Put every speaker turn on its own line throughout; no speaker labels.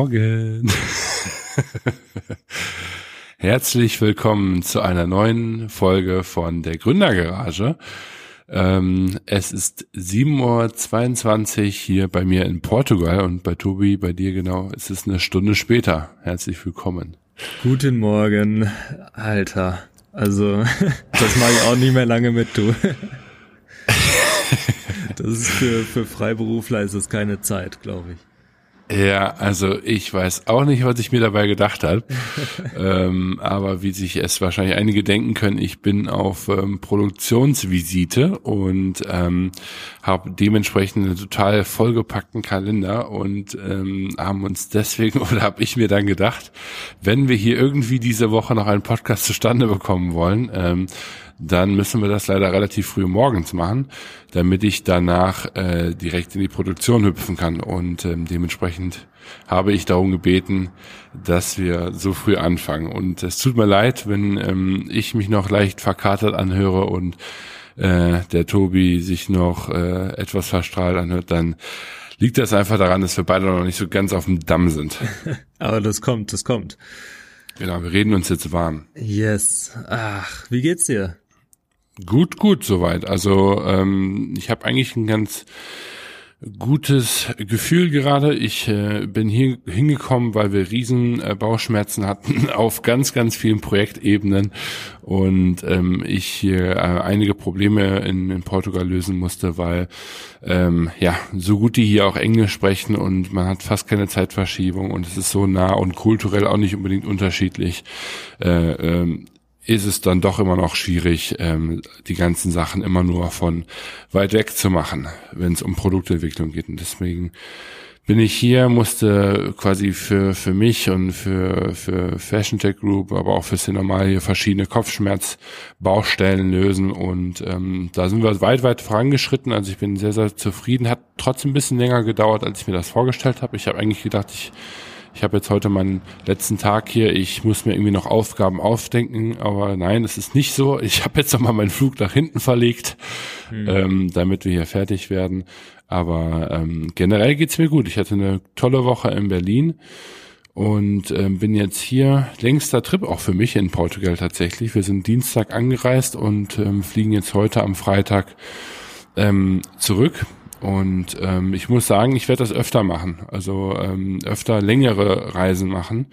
Morgen. Herzlich willkommen zu einer neuen Folge von der Gründergarage. Ähm, es ist 7.22 Uhr hier bei mir in Portugal und bei Tobi, bei dir genau, es ist eine Stunde später. Herzlich willkommen.
Guten Morgen, Alter. Also, das mache ich auch nicht mehr lange mit, du. Das ist für, für Freiberufler ist es keine Zeit, glaube ich.
Ja, also ich weiß auch nicht, was ich mir dabei gedacht habe. ähm, aber wie sich es wahrscheinlich einige denken können, ich bin auf ähm, Produktionsvisite und ähm, habe dementsprechend einen total vollgepackten Kalender und ähm, haben uns deswegen oder habe ich mir dann gedacht, wenn wir hier irgendwie diese Woche noch einen Podcast zustande bekommen wollen, ähm, dann müssen wir das leider relativ früh morgens machen, damit ich danach äh, direkt in die Produktion hüpfen kann. Und ähm, dementsprechend habe ich darum gebeten, dass wir so früh anfangen. Und es tut mir leid, wenn ähm, ich mich noch leicht verkatert anhöre und äh, der Tobi sich noch äh, etwas verstrahlt anhört, dann liegt das einfach daran, dass wir beide noch nicht so ganz auf dem Damm sind.
Aber das kommt, das kommt.
Genau, wir reden uns jetzt warm.
Yes. Ach, wie geht's dir?
Gut, gut, soweit. Also ähm, ich habe eigentlich ein ganz gutes Gefühl gerade. Ich äh, bin hier hingekommen, weil wir riesen äh, Bauchschmerzen hatten auf ganz, ganz vielen Projektebenen und ähm, ich hier äh, einige Probleme in, in Portugal lösen musste, weil ähm, ja so gut die hier auch Englisch sprechen und man hat fast keine Zeitverschiebung und es ist so nah und kulturell auch nicht unbedingt unterschiedlich. Äh, ähm, ist es dann doch immer noch schwierig, ähm, die ganzen Sachen immer nur von weit weg zu machen, wenn es um Produktentwicklung geht. Und deswegen bin ich hier, musste quasi für, für mich und für, für Fashion Tech Group, aber auch für Cinemal hier verschiedene Kopfschmerzbaustellen lösen und ähm, da sind wir weit, weit vorangeschritten. Also ich bin sehr, sehr zufrieden. Hat trotzdem ein bisschen länger gedauert, als ich mir das vorgestellt habe. Ich habe eigentlich gedacht, ich ich habe jetzt heute meinen letzten Tag hier, ich muss mir irgendwie noch Aufgaben aufdenken, aber nein, es ist nicht so. Ich habe jetzt nochmal meinen Flug nach hinten verlegt, mhm. ähm, damit wir hier fertig werden. Aber ähm, generell geht's mir gut. Ich hatte eine tolle Woche in Berlin und ähm, bin jetzt hier längster Trip auch für mich in Portugal tatsächlich. Wir sind Dienstag angereist und ähm, fliegen jetzt heute am Freitag ähm, zurück. Und ähm, ich muss sagen, ich werde das öfter machen, also ähm, öfter längere Reisen machen,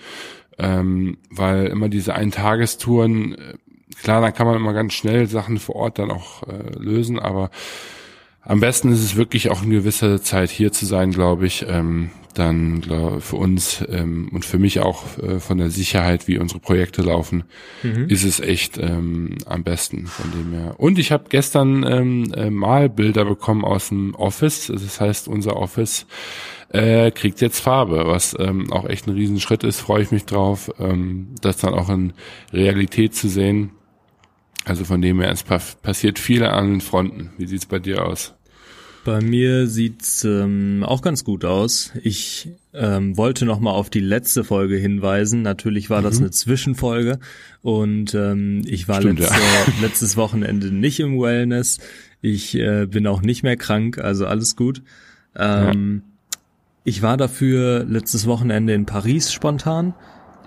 ähm, weil immer diese Eintagestouren, äh, klar, dann kann man immer ganz schnell Sachen vor Ort dann auch äh, lösen, aber am besten ist es wirklich auch eine gewisse Zeit hier zu sein, glaube ich. Ähm, dann glaub, für uns ähm, und für mich auch äh, von der Sicherheit, wie unsere Projekte laufen, mhm. ist es echt ähm, am besten von dem her. Und ich habe gestern ähm, äh, mal Bilder bekommen aus dem Office. Das heißt, unser Office äh, kriegt jetzt Farbe, was ähm, auch echt ein Riesenschritt ist. Freue ich mich drauf, ähm, das dann auch in Realität zu sehen. Also von dem her, es passiert viel an den Fronten. Wie sieht's bei dir aus?
Bei mir sieht's ähm, auch ganz gut aus. Ich ähm, wollte noch mal auf die letzte Folge hinweisen. Natürlich war mhm. das eine Zwischenfolge und ähm, ich war Stimmt, letzte, ja. letztes Wochenende nicht im Wellness. Ich äh, bin auch nicht mehr krank, also alles gut. Ähm, ja. Ich war dafür letztes Wochenende in Paris spontan.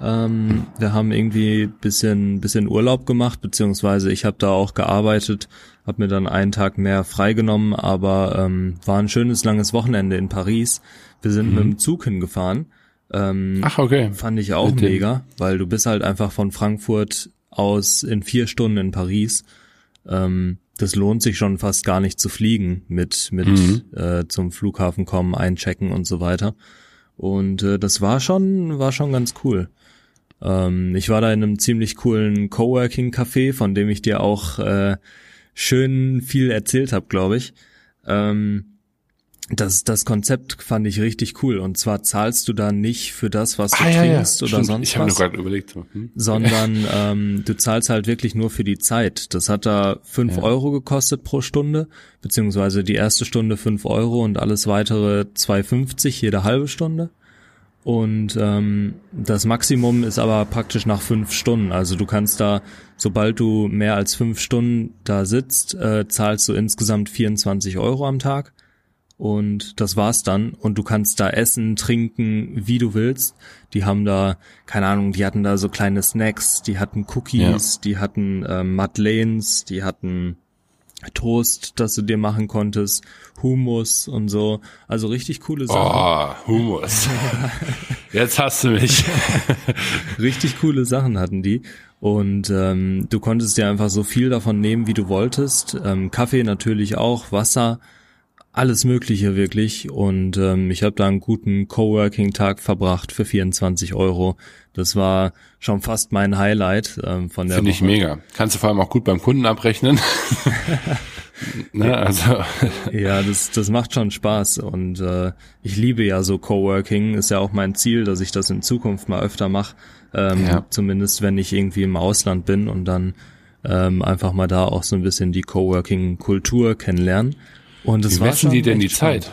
Ähm, wir haben irgendwie bisschen bisschen Urlaub gemacht, beziehungsweise ich habe da auch gearbeitet habe mir dann einen Tag mehr freigenommen, aber ähm, war ein schönes langes Wochenende in Paris. Wir sind mhm. mit dem Zug hingefahren. Ähm,
Ach, okay.
Fand ich auch mit mega, weil du bist halt einfach von Frankfurt aus in vier Stunden in Paris. Ähm, das lohnt sich schon fast gar nicht zu fliegen mit mit mhm. äh, zum Flughafen kommen, einchecken und so weiter. Und äh, das war schon war schon ganz cool. Ähm, ich war da in einem ziemlich coolen Coworking Café, von dem ich dir auch äh, schön viel erzählt habe, glaube ich. Ähm, das, das Konzept fand ich richtig cool. Und zwar zahlst du da nicht für das, was du ah, trinkst ja, ja. oder Stimmt. sonst
ich was. Ich habe mir gerade überlegt. Hm?
Sondern ähm, du zahlst halt wirklich nur für die Zeit. Das hat da fünf ja. Euro gekostet pro Stunde, beziehungsweise die erste Stunde fünf Euro und alles weitere 2,50 jede halbe Stunde. Und ähm, das Maximum ist aber praktisch nach fünf Stunden. Also du kannst da, sobald du mehr als fünf Stunden da sitzt, äh, zahlst du insgesamt 24 Euro am Tag. und das war's dann und du kannst da essen, trinken, wie du willst. Die haben da, keine Ahnung, die hatten da so kleine Snacks, die hatten Cookies, ja. die hatten ähm, Madeleines, die hatten Toast, das du dir machen konntest, Hummus und so. Also richtig coole Sachen.
Oh, Hummus. Jetzt hast du mich.
richtig coole Sachen hatten die. Und ähm, du konntest dir einfach so viel davon nehmen, wie du wolltest. Ähm, Kaffee natürlich auch, Wasser, alles Mögliche wirklich. Und ähm, ich habe da einen guten Coworking-Tag verbracht für 24 Euro. Das war schon fast mein Highlight ähm, von der
Finde ich mega. Kannst du vor allem auch gut beim Kunden abrechnen.
ne, also. ja, das, das macht schon Spaß. Und äh, ich liebe ja so Coworking. Ist ja auch mein Ziel, dass ich das in Zukunft mal öfter mache. Ähm, ja. Zumindest wenn ich irgendwie im Ausland bin und dann ähm, einfach mal da auch so ein bisschen die Coworking-Kultur kennenlernen. Und es
Wie
war
schon die denn die Zeit?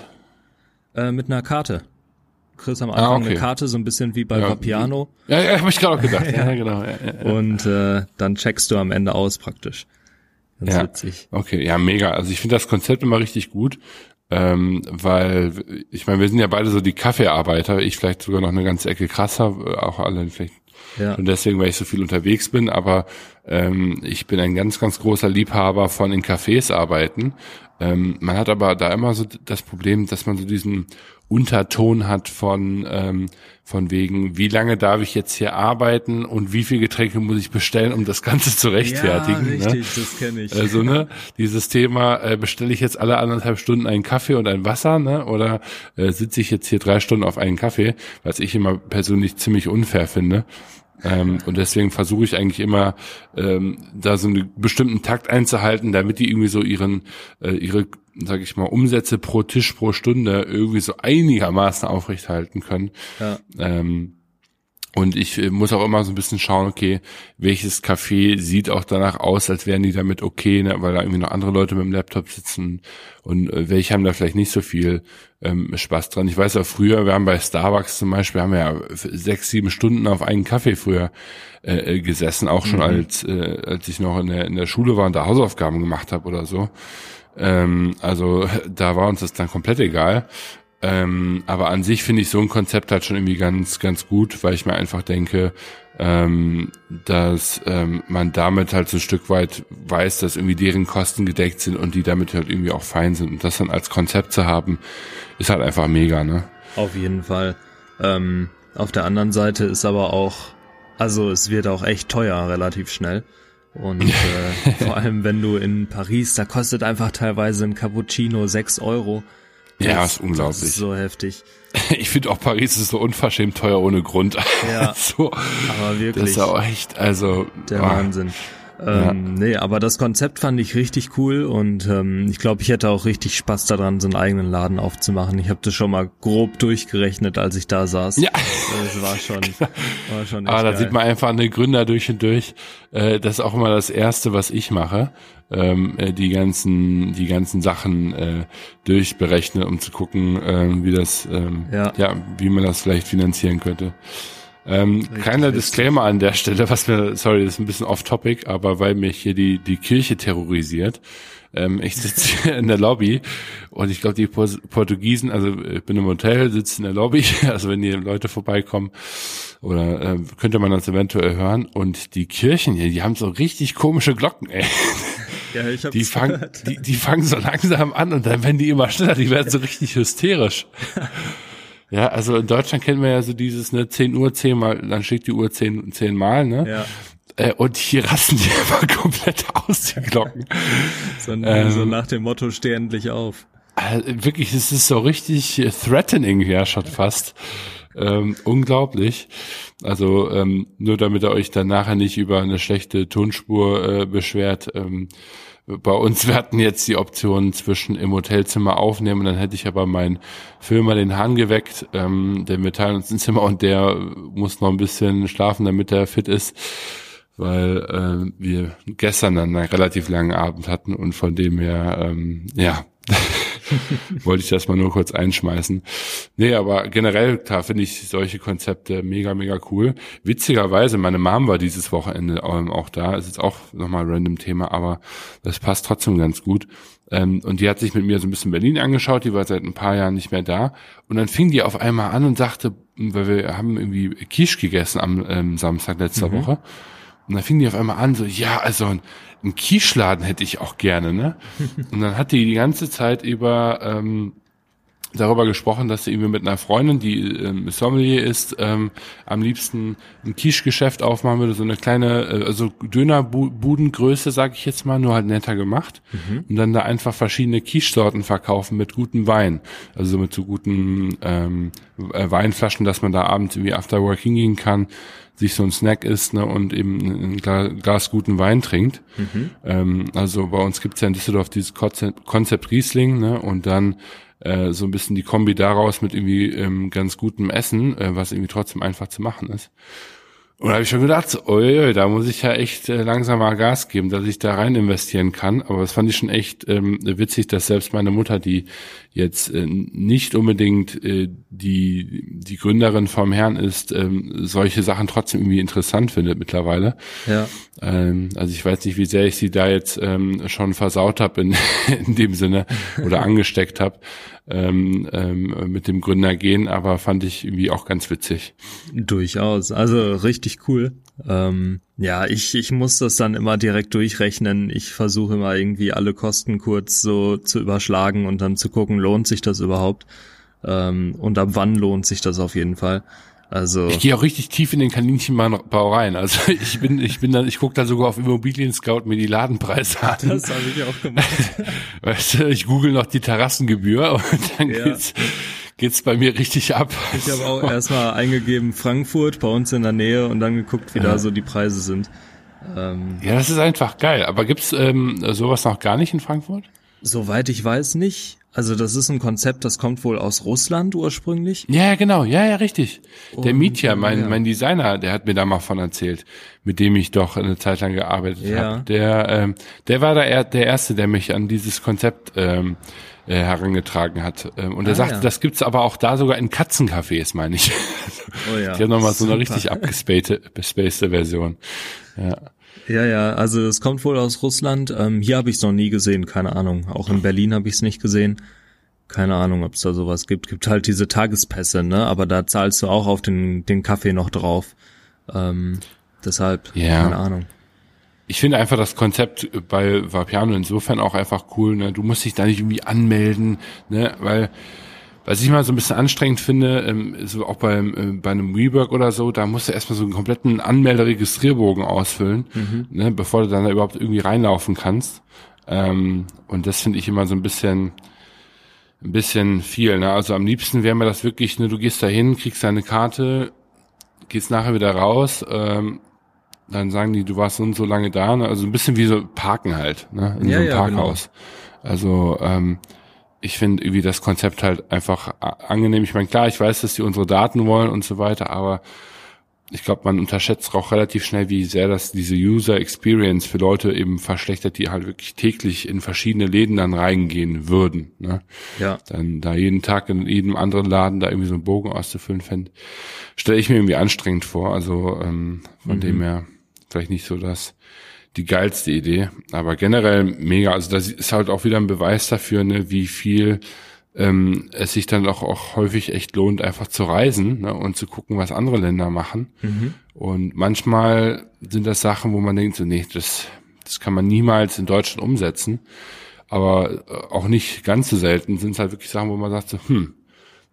Äh, mit einer Karte. Chris am ah, Anfang ah, okay. eine Karte, so ein bisschen wie bei ja, Vapiano.
Ja, ja, habe ich gerade auch gedacht. ja. ja, genau. Ja,
ja, Und äh, dann checkst du am Ende aus praktisch.
Ganz ja. witzig. Okay, ja, mega. Also ich finde das Konzept immer richtig gut, ähm, weil ich meine, wir sind ja beide so die Kaffeearbeiter. Ich vielleicht sogar noch eine ganze Ecke krasser, auch alle vielleicht ja. Und deswegen, weil ich so viel unterwegs bin, aber ähm, ich bin ein ganz, ganz großer Liebhaber von in Cafés arbeiten. Ähm, man hat aber da immer so das Problem, dass man so diesen Unterton hat von ähm, von wegen, wie lange darf ich jetzt hier arbeiten und wie viel Getränke muss ich bestellen, um das Ganze zu rechtfertigen. Ja,
ne? richtig, ne? das kenne ich.
Also ne, dieses Thema, äh, bestelle ich jetzt alle anderthalb Stunden einen Kaffee und ein Wasser, ne? Oder äh, sitze ich jetzt hier drei Stunden auf einen Kaffee, was ich immer persönlich ziemlich unfair finde. Ähm, und deswegen versuche ich eigentlich immer, ähm, da so einen bestimmten Takt einzuhalten, damit die irgendwie so ihren, äh, ihre, sag ich mal, Umsätze pro Tisch pro Stunde irgendwie so einigermaßen aufrechthalten können. Ja. Ähm, und ich äh, muss auch immer so ein bisschen schauen, okay, welches Café sieht auch danach aus, als wären die damit okay, ne, weil da irgendwie noch andere Leute mit dem Laptop sitzen und äh, welche haben da vielleicht nicht so viel ähm, Spaß dran. Ich weiß auch früher, wir haben bei Starbucks zum Beispiel, haben wir ja sechs, sieben Stunden auf einen Kaffee früher äh, äh gesessen, auch schon mhm. als, äh, als ich noch in der, in der Schule war und da Hausaufgaben gemacht habe oder so. Ähm, also da war uns das dann komplett egal. Ähm, aber an sich finde ich so ein Konzept halt schon irgendwie ganz, ganz gut, weil ich mir einfach denke, ähm, dass ähm, man damit halt so ein Stück weit weiß, dass irgendwie deren Kosten gedeckt sind und die damit halt irgendwie auch fein sind. Und das dann als Konzept zu haben, ist halt einfach mega, ne?
Auf jeden Fall. Ähm, auf der anderen Seite ist aber auch, also es wird auch echt teuer relativ schnell. Und äh, vor allem, wenn du in Paris, da kostet einfach teilweise ein Cappuccino sechs Euro.
Ja, ist unglaublich. Das
ist so heftig.
Ich finde auch Paris ist so unverschämt teuer ohne Grund.
Ja,
so,
aber wirklich.
Das ist auch echt, also.
Der oh. Wahnsinn. Ähm, ja. Nee, aber das Konzept fand ich richtig cool und ähm, ich glaube, ich hätte auch richtig Spaß daran, so einen eigenen Laden aufzumachen. Ich habe das schon mal grob durchgerechnet, als ich da saß.
Ja.
Das war schon, war schon
Aber da
geil.
sieht man einfach eine Gründer durch und durch. Äh, das ist auch immer das Erste, was ich mache. Ähm, äh, die ganzen, die ganzen Sachen äh, durchberechnen, um zu gucken, äh, wie das, ähm, ja. ja, wie man das vielleicht finanzieren könnte. Ähm, kleiner Disclaimer an der Stelle, was mir, sorry, das ist ein bisschen off-topic, aber weil mich hier die, die Kirche terrorisiert. Ähm, ich sitze hier in der Lobby und ich glaube, die Portugiesen, also ich bin im Hotel, sitze in der Lobby, also wenn die Leute vorbeikommen, oder äh, könnte man das eventuell hören. Und die Kirchen hier, die haben so richtig komische Glocken, ey.
Ja, ich hab's
die fangen, die, die fangen so langsam an und dann werden die immer schneller, die werden so richtig hysterisch. Ja, also in Deutschland kennen wir ja so dieses, ne, 10 Uhr, 10 mal, dann schickt die Uhr 10, 10 mal, ne?
Ja.
Äh, und hier rasten die immer komplett aus, die Glocken.
so, ähm, so nach dem Motto, steh endlich auf.
Also wirklich, es ist so richtig threatening ja schon fast. Ähm, unglaublich. Also ähm, nur damit ihr euch dann nachher nicht über eine schlechte Tonspur äh, beschwert. Ähm, bei uns, wir hatten jetzt die Option zwischen im Hotelzimmer aufnehmen, dann hätte ich aber meinen Filmer den Hahn geweckt, ähm, denn wir teilen uns ein Zimmer und der muss noch ein bisschen schlafen, damit er fit ist, weil äh, wir gestern dann einen relativ langen Abend hatten und von dem her, ähm, ja, wollte ich das mal nur kurz einschmeißen. Nee, aber generell, klar, finde ich solche Konzepte mega, mega cool. Witzigerweise, meine Mom war dieses Wochenende ähm, auch da. Es ist auch nochmal ein random Thema, aber das passt trotzdem ganz gut. Ähm, und die hat sich mit mir so ein bisschen Berlin angeschaut, die war seit ein paar Jahren nicht mehr da. Und dann fing die auf einmal an und sagte, weil wir haben irgendwie Quiche gegessen am ähm, Samstag letzter mhm. Woche. Und dann fing die auf einmal an, so, ja, also ein, ein Quiche-Laden hätte ich auch gerne, ne? und dann hat die die ganze Zeit über ähm, darüber gesprochen, dass sie irgendwie mit einer Freundin, die ähm, Sommelier ist, ähm, am liebsten ein Quiche-Geschäft aufmachen würde, so eine kleine, äh, also Dönerbudengröße, sag ich jetzt mal, nur halt netter gemacht. Mhm. Und dann da einfach verschiedene Quiche-Sorten verkaufen mit gutem Wein. Also so mit so guten ähm, äh, Weinflaschen, dass man da abends irgendwie after work hingehen kann, sich so ein Snack isst ne, und eben ein Glas guten Wein trinkt. Mhm. Ähm, also bei uns gibt's ja in Düsseldorf dieses Konzept, Konzept Riesling ne, und dann äh, so ein bisschen die Kombi daraus mit irgendwie ähm, ganz gutem Essen, äh, was irgendwie trotzdem einfach zu machen ist. Und da habe ich schon gedacht, oh, da muss ich ja echt äh, langsam mal Gas geben, dass ich da rein investieren kann. Aber das fand ich schon echt ähm, witzig, dass selbst meine Mutter, die jetzt äh, nicht unbedingt äh, die die Gründerin vom Herrn ist, ähm, solche Sachen trotzdem irgendwie interessant findet mittlerweile. Ja. Ähm, also ich weiß nicht, wie sehr ich sie da jetzt ähm, schon versaut habe in, in dem Sinne oder angesteckt habe ähm, ähm, mit dem Gründer gehen, aber fand ich irgendwie auch ganz witzig.
Durchaus, also richtig cool. Ähm, ja, ich, ich muss das dann immer direkt durchrechnen. Ich versuche immer irgendwie alle Kosten kurz so zu überschlagen und dann zu gucken, lohnt sich das überhaupt? Ähm, und ab wann lohnt sich das auf jeden Fall? Also
ich gehe auch richtig tief in den Kaninchenbau rein. Also ich bin, ich bin dann, ich gucke da sogar auf Immobilien Scout mir die Ladenpreise an.
Das habe ich auch gemacht.
Weißt du, ich google noch die Terrassengebühr und dann ja. geht's, geht's bei mir richtig ab.
Ich habe auch erstmal eingegeben Frankfurt bei uns in der Nähe und dann geguckt, wie ja. da so die Preise sind.
Ähm, ja, das ist einfach geil. Aber gibt's ähm, sowas noch gar nicht in Frankfurt?
Soweit ich weiß nicht. Also das ist ein Konzept, das kommt wohl aus Russland ursprünglich.
Ja, genau, ja, ja, richtig. Der Und, Mietja, mein, ja. mein Designer, der hat mir da mal von erzählt, mit dem ich doch eine Zeit lang gearbeitet ja. habe. Der, ähm, der war da der Erste, der mich an dieses Konzept ähm, äh, herangetragen hat. Ähm, und er ah, sagte, ja. das gibt's aber auch da sogar in Katzencafés, meine ich. Oh ja. Die haben nochmal so eine richtig abgespacede Version. Ja.
Ja, ja, also es kommt wohl aus Russland. Ähm, hier habe ich es noch nie gesehen, keine Ahnung. Auch in Berlin habe ich es nicht gesehen. Keine Ahnung, ob es da sowas gibt. Gibt halt diese Tagespässe, ne? Aber da zahlst du auch auf den, den Kaffee noch drauf. Ähm, deshalb, ja. keine Ahnung.
Ich finde einfach das Konzept bei Vapiano insofern auch einfach cool. Ne? Du musst dich da nicht irgendwie anmelden, ne? weil was ich mal so ein bisschen anstrengend finde, ähm, so auch beim, äh, bei einem Rework oder so, da musst du erstmal so einen kompletten Anmelderegistrierbogen ausfüllen, mhm. ne, bevor du dann da überhaupt irgendwie reinlaufen kannst. Ähm, und das finde ich immer so ein bisschen, ein bisschen viel. Ne? Also am liebsten wäre mir das wirklich, ne, du gehst da hin, kriegst deine Karte, gehst nachher wieder raus, ähm, dann sagen die, du warst so und so lange da, ne? also ein bisschen wie so Parken halt, ne? in ja, so einem ja, Parkhaus. Genau. Also ähm, ich finde irgendwie das Konzept halt einfach angenehm. Ich meine, klar, ich weiß, dass die unsere Daten wollen und so weiter, aber ich glaube, man unterschätzt auch relativ schnell, wie sehr das diese User Experience für Leute eben verschlechtert, die halt wirklich täglich in verschiedene Läden dann reingehen würden. Ne? Ja. Dann da jeden Tag in jedem anderen Laden da irgendwie so einen Bogen auszufüllen, fände, stelle ich mir irgendwie anstrengend vor. Also ähm, von mhm. dem her vielleicht nicht so das die geilste Idee. Aber generell mega. Also das ist halt auch wieder ein Beweis dafür, ne, wie viel ähm, es sich dann auch, auch häufig echt lohnt, einfach zu reisen ne, und zu gucken, was andere Länder machen. Mhm. Und manchmal sind das Sachen, wo man denkt, so, nee, das, das kann man niemals in Deutschland umsetzen. Aber äh, auch nicht ganz so selten sind es halt wirklich Sachen, wo man sagt, so, hm,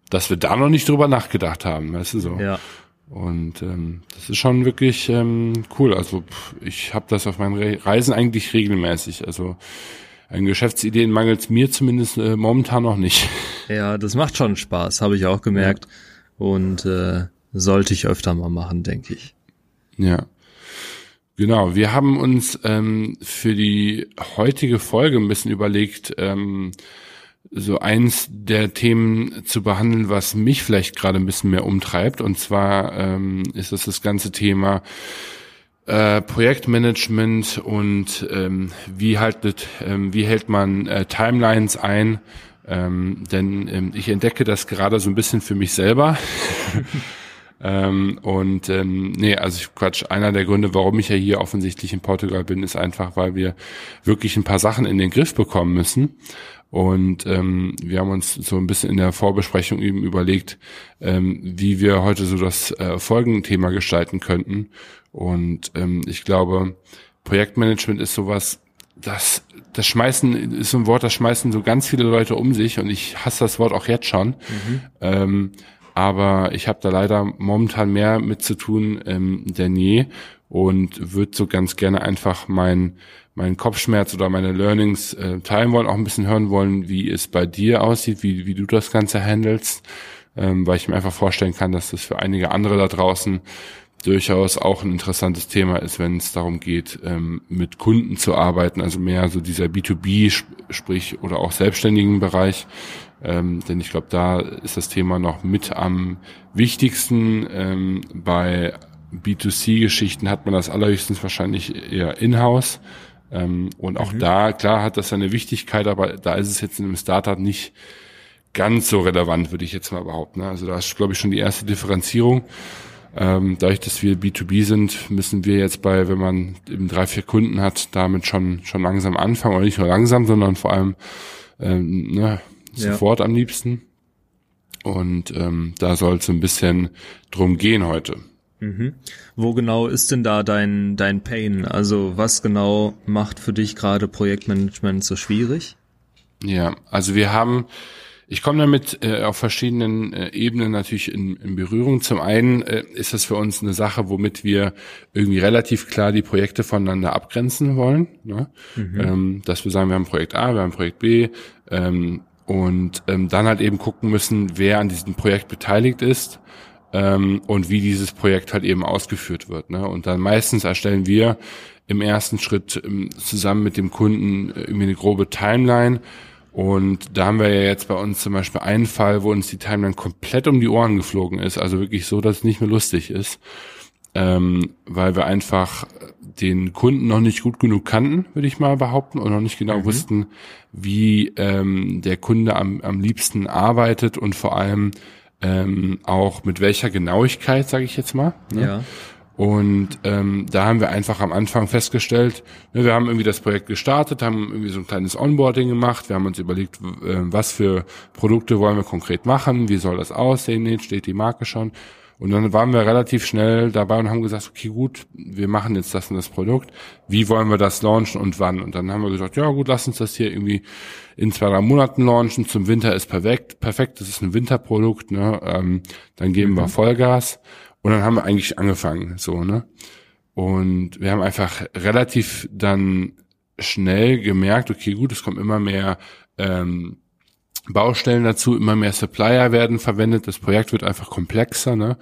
dass wir da noch nicht drüber nachgedacht haben, weißt du so. Ja. Und ähm, das ist schon wirklich ähm, cool. Also ich habe das auf meinen Re Reisen eigentlich regelmäßig. Also an Geschäftsideen mangelt mir zumindest äh, momentan noch nicht.
Ja, das macht schon Spaß, habe ich auch gemerkt. Ja. Und äh, sollte ich öfter mal machen, denke ich.
Ja. Genau, wir haben uns ähm, für die heutige Folge ein bisschen überlegt, ähm, so eins der Themen zu behandeln, was mich vielleicht gerade ein bisschen mehr umtreibt. Und zwar ähm, ist das das ganze Thema äh, Projektmanagement und ähm, wie haltet, ähm, wie hält man äh, Timelines ein Ähm, denn ähm, ich entdecke das gerade so ein bisschen für mich selber. ähm, und ähm, nee, also ich Quatsch, einer der Gründe, warum ich ja hier offensichtlich in Portugal bin, ist einfach, weil wir wirklich ein paar Sachen in den Griff bekommen müssen. Und ähm, wir haben uns so ein bisschen in der Vorbesprechung eben überlegt, ähm, wie wir heute so das äh, Folgenthema gestalten könnten. Und ähm, ich glaube, Projektmanagement ist sowas, das, das schmeißen ist so ein Wort, das schmeißen so ganz viele Leute um sich und ich hasse das Wort auch jetzt schon. Mhm. Ähm, aber ich habe da leider momentan mehr mit zu tun ähm, denn je und würde so ganz gerne einfach mein meinen Kopfschmerz oder meine Learnings äh, teilen wollen, auch ein bisschen hören wollen, wie es bei dir aussieht, wie, wie du das Ganze handelst, ähm, weil ich mir einfach vorstellen kann, dass das für einige andere da draußen durchaus auch ein interessantes Thema ist, wenn es darum geht, ähm, mit Kunden zu arbeiten, also mehr so dieser B2B, sprich oder auch selbstständigen Bereich. Ähm, denn ich glaube, da ist das Thema noch mit am wichtigsten. Ähm, bei B2C-Geschichten hat man das allerhöchstens wahrscheinlich eher in-house. Ähm, und auch mhm. da, klar, hat das seine Wichtigkeit, aber da ist es jetzt in einem Startup nicht ganz so relevant, würde ich jetzt mal behaupten. Also da ist, glaube ich, schon die erste Differenzierung. Ähm, dadurch, dass wir B2B sind, müssen wir jetzt bei, wenn man eben drei, vier Kunden hat, damit schon, schon langsam anfangen. Oder nicht nur langsam, sondern vor allem ähm, ne, sofort ja. am liebsten. Und ähm, da soll es ein bisschen drum gehen heute.
Mhm. Wo genau ist denn da dein, dein Pain? Also was genau macht für dich gerade Projektmanagement so schwierig?
Ja, also wir haben ich komme damit äh, auf verschiedenen äh, Ebenen natürlich in, in Berührung. Zum einen äh, ist das für uns eine Sache, womit wir irgendwie relativ klar die Projekte voneinander abgrenzen wollen. Ne? Mhm. Ähm, dass wir sagen, wir haben Projekt A, wir haben Projekt B ähm, und ähm, dann halt eben gucken müssen, wer an diesem Projekt beteiligt ist ähm, und wie dieses Projekt halt eben ausgeführt wird. Ne? Und dann meistens erstellen wir im ersten Schritt ähm, zusammen mit dem Kunden äh, irgendwie eine grobe Timeline und da haben wir ja jetzt bei uns zum Beispiel einen Fall, wo uns die Timeline komplett um die Ohren geflogen ist. Also wirklich so, dass es nicht mehr lustig ist. Ähm, weil wir einfach den Kunden noch nicht gut genug kannten, würde ich mal behaupten, und noch nicht genau mhm. wussten, wie ähm, der Kunde am, am liebsten arbeitet und vor allem ähm, auch mit welcher Genauigkeit, sage ich jetzt mal. Ne? Ja. Und ähm, da haben wir einfach am Anfang festgestellt, ne, wir haben irgendwie das Projekt gestartet, haben irgendwie so ein kleines Onboarding gemacht, wir haben uns überlegt, äh, was für Produkte wollen wir konkret machen, wie soll das aussehen, steht die Marke schon. Und dann waren wir relativ schnell dabei und haben gesagt, okay, gut, wir machen jetzt das und das Produkt. Wie wollen wir das launchen und wann? Und dann haben wir gesagt, ja gut, lass uns das hier irgendwie in zwei, drei Monaten launchen. Zum Winter ist perfekt, perfekt, das ist ein Winterprodukt, ne? Ähm, dann geben mhm. wir Vollgas. Und dann haben wir eigentlich angefangen, so, ne? Und wir haben einfach relativ dann schnell gemerkt, okay, gut, es kommen immer mehr ähm, Baustellen dazu, immer mehr Supplier werden verwendet, das Projekt wird einfach komplexer, ne?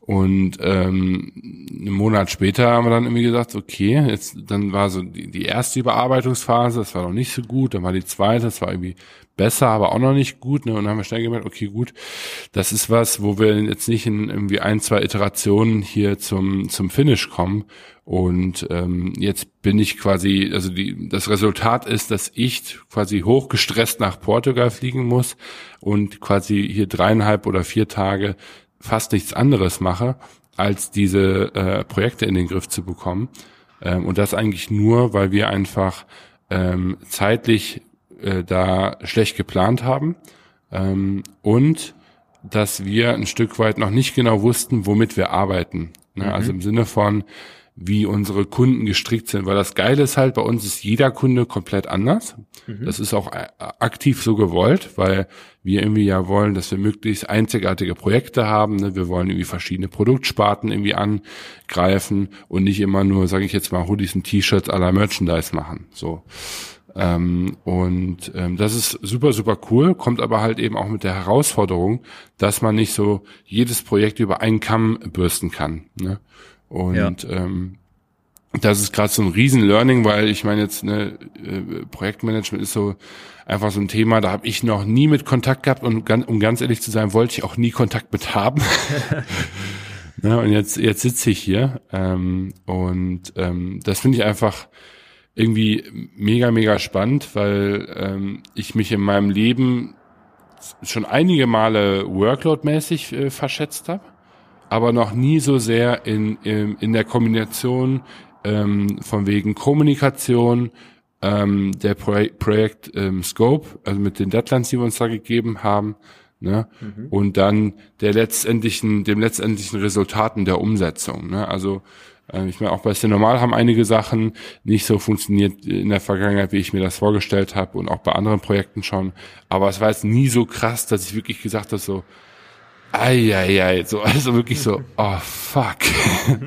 Und ähm, einen Monat später haben wir dann irgendwie gesagt, okay, jetzt dann war so die, die erste Überarbeitungsphase, das war noch nicht so gut, dann war die zweite, das war irgendwie besser, aber auch noch nicht gut. Ne? Und dann haben wir schnell gemerkt, okay, gut, das ist was, wo wir jetzt nicht in irgendwie ein, zwei Iterationen hier zum, zum Finish kommen. Und ähm, jetzt bin ich quasi, also die, das Resultat ist, dass ich quasi hochgestresst nach Portugal fliegen muss und quasi hier dreieinhalb oder vier Tage fast nichts anderes mache, als diese äh, Projekte in den Griff zu bekommen. Ähm, und das eigentlich nur, weil wir einfach ähm, zeitlich äh, da schlecht geplant haben ähm, und dass wir ein Stück weit noch nicht genau wussten, womit wir arbeiten. Ne? Mhm. Also im Sinne von, wie unsere Kunden gestrickt sind, weil das Geile ist halt, bei uns ist jeder Kunde komplett anders. Mhm. Das ist auch aktiv so gewollt, weil wir irgendwie ja wollen, dass wir möglichst einzigartige Projekte haben. Ne? Wir wollen irgendwie verschiedene Produktsparten irgendwie angreifen und nicht immer nur, sage ich jetzt mal, Hoodies und T-Shirts aller Merchandise machen. So. Ähm, und ähm, das ist super, super cool, kommt aber halt eben auch mit der Herausforderung, dass man nicht so jedes Projekt über einen Kamm bürsten kann. Ne? Und ja. ähm, das ist gerade so ein Riesen-Learning, weil ich meine jetzt ne, äh, Projektmanagement ist so einfach so ein Thema, da habe ich noch nie mit Kontakt gehabt und ganz, um ganz ehrlich zu sein, wollte ich auch nie Kontakt mit haben. ne, und jetzt jetzt sitze ich hier ähm, und ähm, das finde ich einfach irgendwie mega, mega spannend, weil ähm, ich mich in meinem Leben schon einige Male Workload-mäßig äh, verschätzt habe, aber noch nie so sehr in, in, in der Kombination ähm, von wegen Kommunikation, ähm, der Pro Projekt ähm, Scope, also mit den Deadlines, die wir uns da gegeben haben, ne? Mhm. und dann der letztendlichen, dem letztendlichen Resultaten der Umsetzung. Ne? Also ich meine, auch bei Normal haben einige Sachen nicht so funktioniert in der Vergangenheit, wie ich mir das vorgestellt habe und auch bei anderen Projekten schon. Aber es war jetzt nie so krass, dass ich wirklich gesagt habe, so, ei, so, also wirklich so, oh fuck.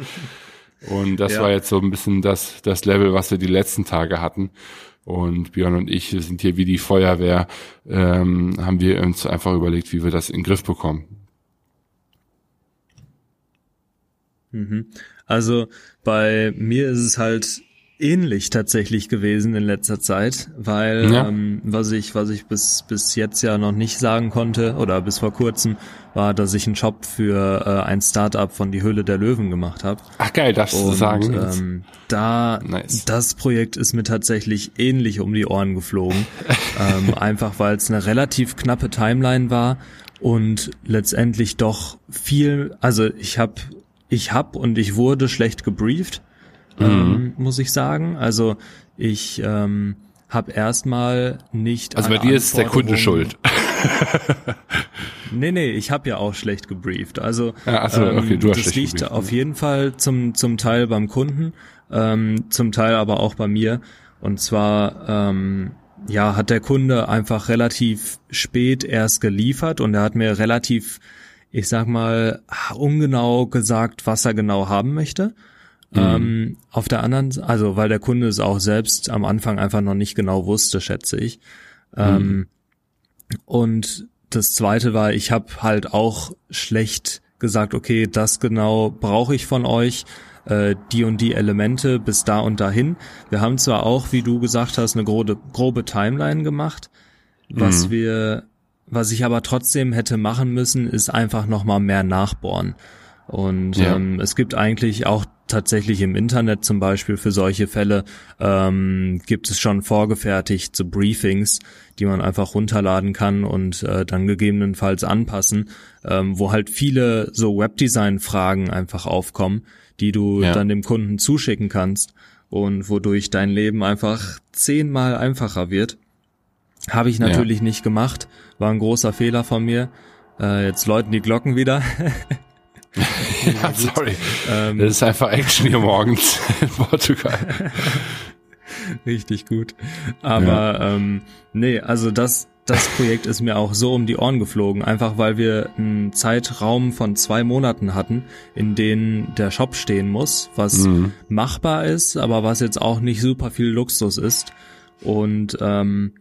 und das ja. war jetzt so ein bisschen das, das Level, was wir die letzten Tage hatten. Und Björn und ich sind hier wie die Feuerwehr, ähm, haben wir uns einfach überlegt, wie wir das in den Griff bekommen.
Mhm. Also bei mir ist es halt ähnlich tatsächlich gewesen in letzter Zeit, weil ja. ähm, was ich was ich bis bis jetzt ja noch nicht sagen konnte oder bis vor kurzem war, dass ich einen Job für äh, ein Startup von die Höhle der Löwen gemacht habe.
Ach geil, das zu sagen.
Ähm, da nice. das Projekt ist mir tatsächlich ähnlich um die Ohren geflogen, ähm, einfach weil es eine relativ knappe Timeline war und letztendlich doch viel. Also ich habe ich hab und ich wurde schlecht gebrieft, mhm. ähm, muss ich sagen. Also ich ähm, habe erstmal nicht.
Also bei dir ist der Kunde schuld.
nee, nee, ich habe ja auch schlecht gebrieft. Also
ja, achso, ähm, okay, du hast
das liegt
gebrieft,
auf jeden Fall zum zum Teil beim Kunden, ähm, zum Teil aber auch bei mir. Und zwar ähm, ja hat der Kunde einfach relativ spät erst geliefert und er hat mir relativ ich sag mal, ungenau gesagt, was er genau haben möchte. Mhm. Ähm, auf der anderen, also weil der Kunde es auch selbst am Anfang einfach noch nicht genau wusste, schätze ich. Ähm, mhm. und das zweite war, ich habe halt auch schlecht gesagt, okay, das genau brauche ich von euch, äh, die und die Elemente bis da und dahin. Wir haben zwar auch, wie du gesagt hast, eine grobe, grobe Timeline gemacht, was mhm. wir was ich aber trotzdem hätte machen müssen, ist einfach nochmal mehr nachbohren. Und ja. ähm, es gibt eigentlich auch tatsächlich im Internet zum Beispiel für solche Fälle ähm, gibt es schon vorgefertigt so Briefings, die man einfach runterladen kann und äh, dann gegebenenfalls anpassen, ähm, wo halt viele so Webdesign-Fragen einfach aufkommen, die du ja. dann dem Kunden zuschicken kannst und wodurch dein Leben einfach zehnmal einfacher wird. Habe ich natürlich ja. nicht gemacht, war ein großer Fehler von mir. Äh, jetzt läuten die Glocken wieder.
ja, sorry. Ähm, das ist einfach Action hier morgens in Portugal.
Richtig gut. Aber ja. ähm, nee, also das, das Projekt ist mir auch so um die Ohren geflogen, einfach weil wir einen Zeitraum von zwei Monaten hatten, in denen der Shop stehen muss, was mhm. machbar ist, aber was jetzt auch nicht super viel Luxus ist. Und ähm,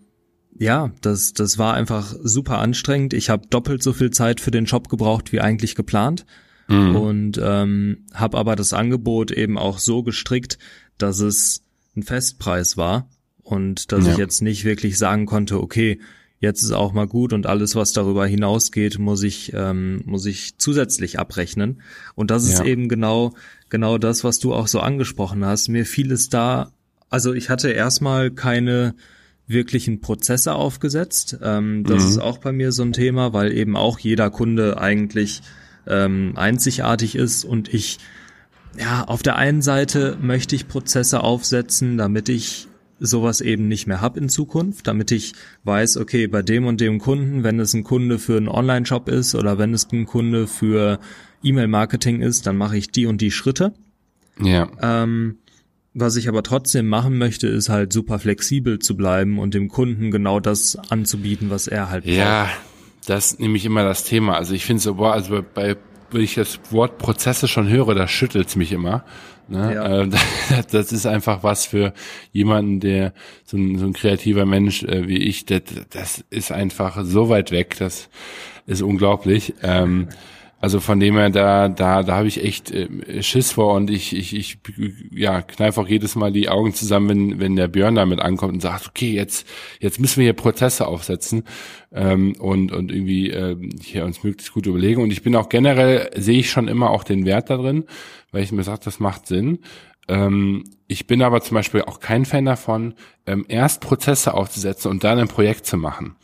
ja, das, das war einfach super anstrengend. Ich habe doppelt so viel Zeit für den Job gebraucht wie eigentlich geplant. Mhm. Und ähm, habe aber das Angebot eben auch so gestrickt, dass es ein Festpreis war und dass ja. ich jetzt nicht wirklich sagen konnte, okay, jetzt ist auch mal gut und alles, was darüber hinausgeht, muss ich ähm, muss ich zusätzlich abrechnen. Und das ist ja. eben genau genau das, was du auch so angesprochen hast. Mir fiel es da, also ich hatte erstmal keine wirklichen Prozesse aufgesetzt. Ähm, das mhm. ist auch bei mir so ein Thema, weil eben auch jeder Kunde eigentlich ähm, einzigartig ist und ich ja, auf der einen Seite möchte ich Prozesse aufsetzen, damit ich sowas eben nicht mehr hab in Zukunft, damit ich weiß, okay, bei dem und dem Kunden, wenn es ein Kunde für einen Online-Shop ist oder wenn es ein Kunde für E-Mail-Marketing ist, dann mache ich die und die Schritte.
Ja.
Ähm, was ich aber trotzdem machen möchte, ist halt super flexibel zu bleiben und dem Kunden genau das anzubieten, was er halt
braucht. Ja, das ist nämlich immer das Thema. Also ich finde so, boah, also bei, wenn ich das Wort Prozesse schon höre, da schüttelt's mich immer. Ne? Ja. Äh, das ist einfach was für jemanden, der so ein, so ein kreativer Mensch äh, wie ich, das, das ist einfach so weit weg, das ist unglaublich. Ähm, also von dem her, da, da, da habe ich echt äh, Schiss vor und ich, ich, ich ja, kneife auch jedes Mal die Augen zusammen, wenn, wenn der Björn damit ankommt und sagt, okay, jetzt, jetzt müssen wir hier Prozesse aufsetzen ähm, und, und irgendwie äh, hier uns möglichst gut überlegen. Und ich bin auch generell, sehe ich schon immer auch den Wert da drin, weil ich mir sage, das macht Sinn. ähm, ich bin aber zum Beispiel auch kein Fan davon, ähm, erst Prozesse aufzusetzen und dann ein Projekt zu machen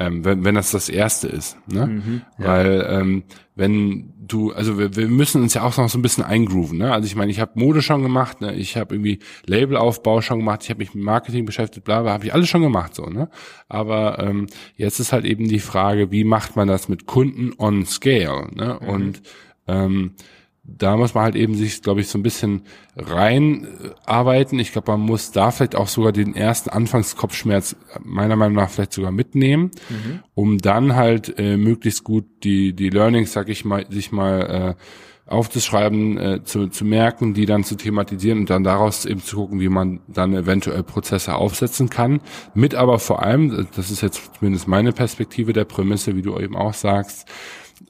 ähm, wenn, wenn das das erste ist. Ne? Mhm, ja. Weil ähm, wenn du, also wir, wir müssen uns ja auch noch so ein bisschen eingrooven. Ne? Also ich meine, ich habe Mode schon gemacht, ne? ich habe irgendwie Labelaufbau schon gemacht, ich habe mich mit Marketing beschäftigt, bla bla, habe ich alles schon gemacht so. Ne? Aber ähm, jetzt ist halt eben die Frage, wie macht man das mit Kunden on Scale? Ne? Mhm. Und ähm, da muss man halt eben sich, glaube ich, so ein bisschen reinarbeiten. Ich glaube, man muss da vielleicht auch sogar den ersten Anfangskopfschmerz meiner Meinung nach vielleicht sogar mitnehmen, mhm. um dann halt äh, möglichst gut die die Learnings, sag ich mal, sich mal äh, aufzuschreiben, äh, zu, zu merken, die dann zu thematisieren und dann daraus eben zu gucken, wie man dann eventuell Prozesse aufsetzen kann. Mit aber vor allem, das ist jetzt zumindest meine Perspektive der Prämisse, wie du eben auch sagst,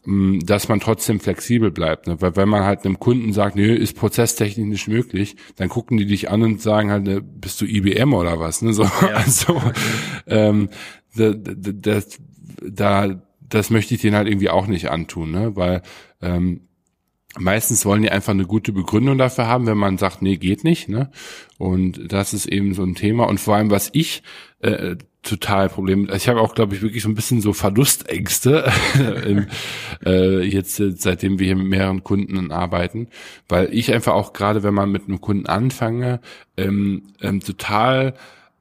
dass man trotzdem flexibel bleibt. Ne? Weil wenn man halt einem Kunden sagt, nö, ist prozesstechnisch nicht möglich, dann gucken die dich an und sagen halt, ne, bist du IBM oder was? Ne? So, ja. Also ähm, das, da, das möchte ich denen halt irgendwie auch nicht antun, ne? weil ähm, meistens wollen die einfach eine gute Begründung dafür haben, wenn man sagt, nee, geht nicht. Ne? Und das ist eben so ein Thema. Und vor allem, was ich äh, total Problem. Ich habe auch, glaube ich, wirklich so ein bisschen so Verlustängste im, äh, jetzt seitdem wir hier mit mehreren Kunden arbeiten, weil ich einfach auch gerade, wenn man mit einem Kunden anfange, ähm, ähm, total